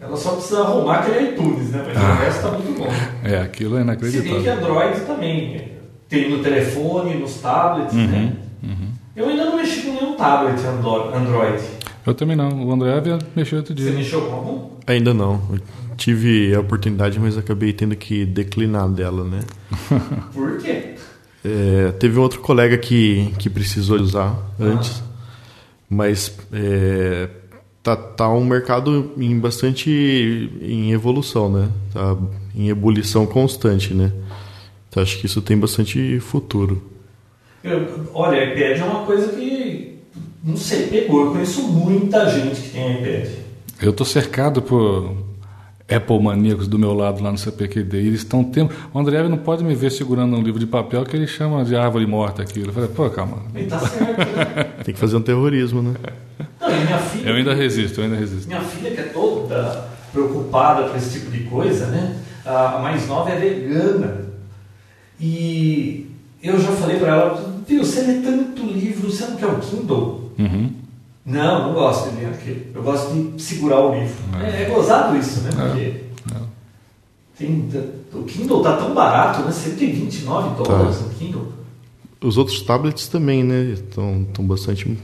Ela só precisa arrumar aquele iTunes, né? Mas Ah. o resto tá muito bom. É, aquilo é Se bem que inacreditável. Android também tem no telefone, nos tablets, né? Uhum. Eu ainda não mexi com nenhum tablet Andro- Android. Eu também não. O André havia mexeu outro Você dia. mexeu com algum? Ainda não. Eu tive a oportunidade, mas acabei tendo que declinar dela, né? Por quê? É, teve um outro colega que, que precisou usar antes, mas é, tá, tá um mercado em bastante em evolução, né? Tá em ebulição constante, né? Então acho que isso tem bastante futuro. Eu- olha, iPad é uma coisa que, não sei, pegou. Eu conheço muita gente que tem iPad. Eu tô cercado por Apple maníacos do meu lado lá no CPQD. E eles estão tempo. O André não pode me ver segurando um livro de papel que ele chama de árvore morta aquilo. Eu falei, pô, calma. Ele tá certo, né? Tem que fazer um terrorismo, né? Não, e minha filha. Eu ainda resisto, eu ainda resisto. Minha filha, que é toda preocupada com esse tipo de coisa, né? A mais nova é vegana. E eu já falei pra ela: Viu, você lê tanto livro, você não quer o Kindle? Uhum. Não, não gosto de ler aquilo. Eu gosto de segurar o livro. É, é gozado isso, né? Porque tem- o Kindle tá tão barato, né? 129 dólares o Kindle. Os outros tablets também, né? Estão bastante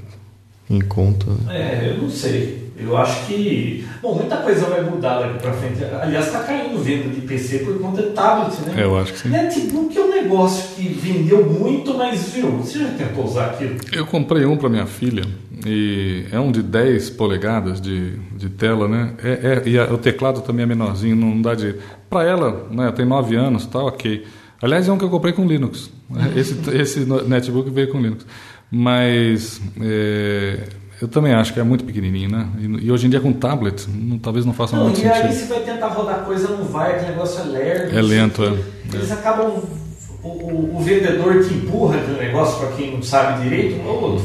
em conta. É, eu não sei. Eu acho que. Bom, muita coisa vai mudar daqui pra frente. Aliás, tá caindo venda de PC por conta de tablet, né? É, eu acho que sim. Netbook é um negócio que vendeu muito, mas viu, você já tentou usar aquilo? Eu comprei um para minha filha e é um de 10 polegadas de, de tela, né? É, é- e a- o teclado também é menorzinho, não dá de. Para ela, né? Tem 9 anos, tá ok. Aliás, é um que eu comprei com Linux. Esse, esse netbook veio com Linux. Mas é, eu também acho que é muito pequenininho, né? E, e hoje em dia com tablet, não- talvez não faça Não, muito e aí sentido. você vai tentar rodar coisa, não vai, aquele negócio é lerdo. É lento, é. Eles acabam. O, o- o vendedor que empurra aquele negócio para quem não sabe direito, ô,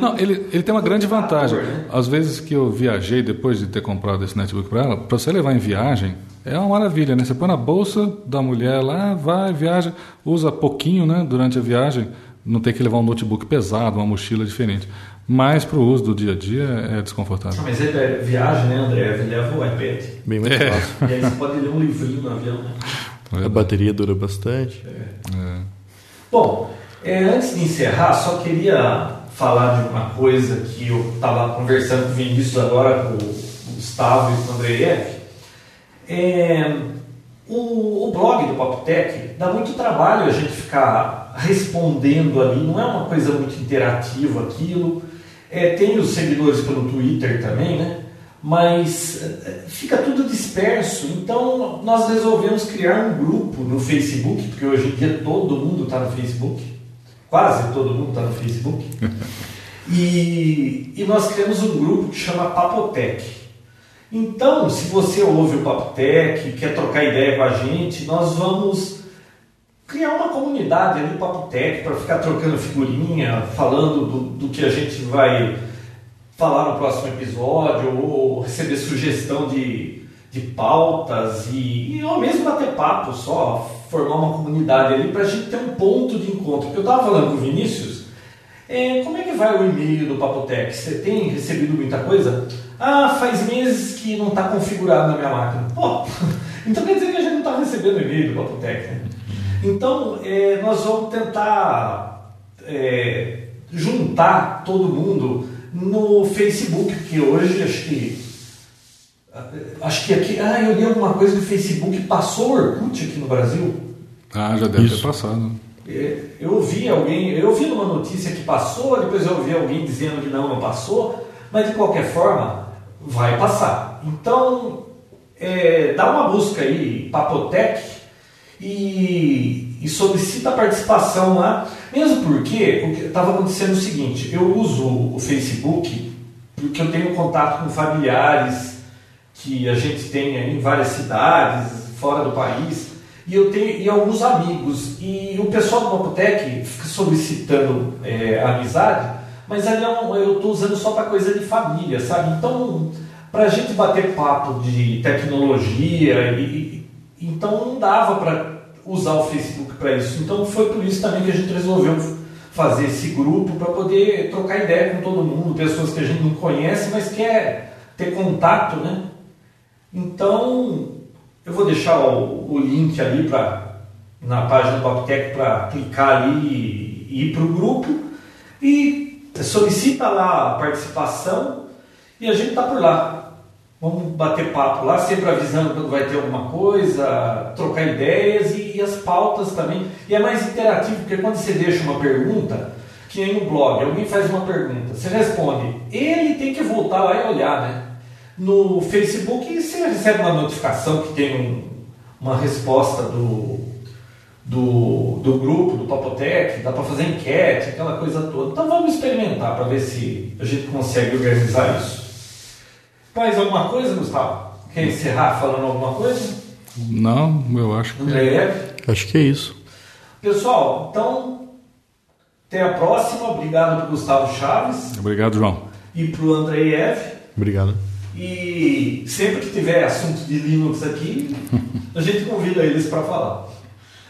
Não, ele, ele tem uma grande vantagem. né? Às vezes que eu viajei depois de ter comprado esse netbook para ela, para você levar em viagem, é uma maravilha, né? Você põe na bolsa da mulher lá, vai, viaja, usa pouquinho, né, durante a viagem, não tem que levar um notebook pesado, uma mochila diferente. Mas para o uso do dia a dia é desconfortável. Mas é, é viagem, né, André? Leva o iPad. Bem mais É. fácil. E aí você pode ler um livrinho no avião, né? A bateria dura bastante. É. Bom, é, antes de encerrar, só queria falar de uma coisa que eu estava conversando com o Vinícius agora, com o Gustavo e com o Andreev. É, o, o blog do PopTech dá muito trabalho a gente ficar respondendo ali, não é uma coisa muito interativa aquilo. É, tem os seguidores pelo Twitter também, né? Mas é, fica tudo disperso. Então nós resolvemos criar um grupo no Facebook, porque hoje em dia todo mundo está no Facebook, quase todo mundo está no Facebook. E, e nós criamos um grupo que chama Papotec. Então, se você ouve o Papotec, quer trocar ideia com a gente, nós vamos criar uma comunidade ali, Papotec, para ficar trocando figurinha, falando do, do que a gente vai falar no próximo episódio, ou receber sugestão de, de pautas, e, e ou mesmo bater papo só, formar uma comunidade ali para a gente ter um ponto de encontro. Porque eu estava falando com o Vinícius, é, como é que vai o e-mail do Papotec? Você tem recebido muita coisa? Ah, faz meses que não está configurado na minha máquina. Pô, então quer dizer que a gente não está recebendo e-mail do Papotec, né? Então, é, nós vamos tentar é, juntar todo mundo no Facebook, porque hoje acho que. Acho que aqui. Ah, eu li alguma coisa do Facebook, passou o Orkut aqui no Brasil. Ah, já deve Isso. ter passado. É, Eu ouvi alguém, eu ouvi numa notícia que passou, depois eu ouvi alguém dizendo que não, não passou, mas de qualquer forma, vai passar. Então, é, dá uma busca aí, Papotec, e, e solicita a participação lá, mesmo porque estava acontecendo é o seguinte, eu uso o Facebook porque eu tenho contato com familiares que a gente tem em várias cidades, fora do país, e eu tenho e alguns amigos, e o pessoal do Mapotec fica solicitando é, amizade, mas ali eu eu estou usando só para coisa de família, sabe? Então, para a gente bater papo de tecnologia, e, e- então não dava para usar o Facebook para isso. Então foi por isso também que a gente resolveu fazer esse grupo para poder trocar ideia com todo mundo, pessoas que a gente não conhece, mas quer ter contato, né? Então eu vou deixar o, o link ali para na página do Paptec para clicar ali e, e ir para o grupo e solicita lá a participação e a gente tá por lá. Vamos bater papo lá, sempre avisando quando vai ter alguma coisa, trocar ideias e, e as pautas também. E é mais interativo, porque quando você deixa uma pergunta, que nem no blog, alguém faz uma pergunta, você responde, ele tem que voltar lá e olhar, né? No Facebook você recebe uma notificação que tem um- uma resposta do, do, do grupo, do Papotec, dá para fazer enquete, aquela coisa toda. Então vamos experimentar para ver se a gente consegue organizar isso. Mais alguma coisa, Gustavo? Quer encerrar falando alguma coisa? Não, eu acho que. André? Acho que é isso. Pessoal, então até a próxima. Obrigado para Gustavo Chaves Obrigado, João. e para o Andreiev. Obrigado. E sempre que tiver assunto de Linux aqui, a gente convida eles para falar.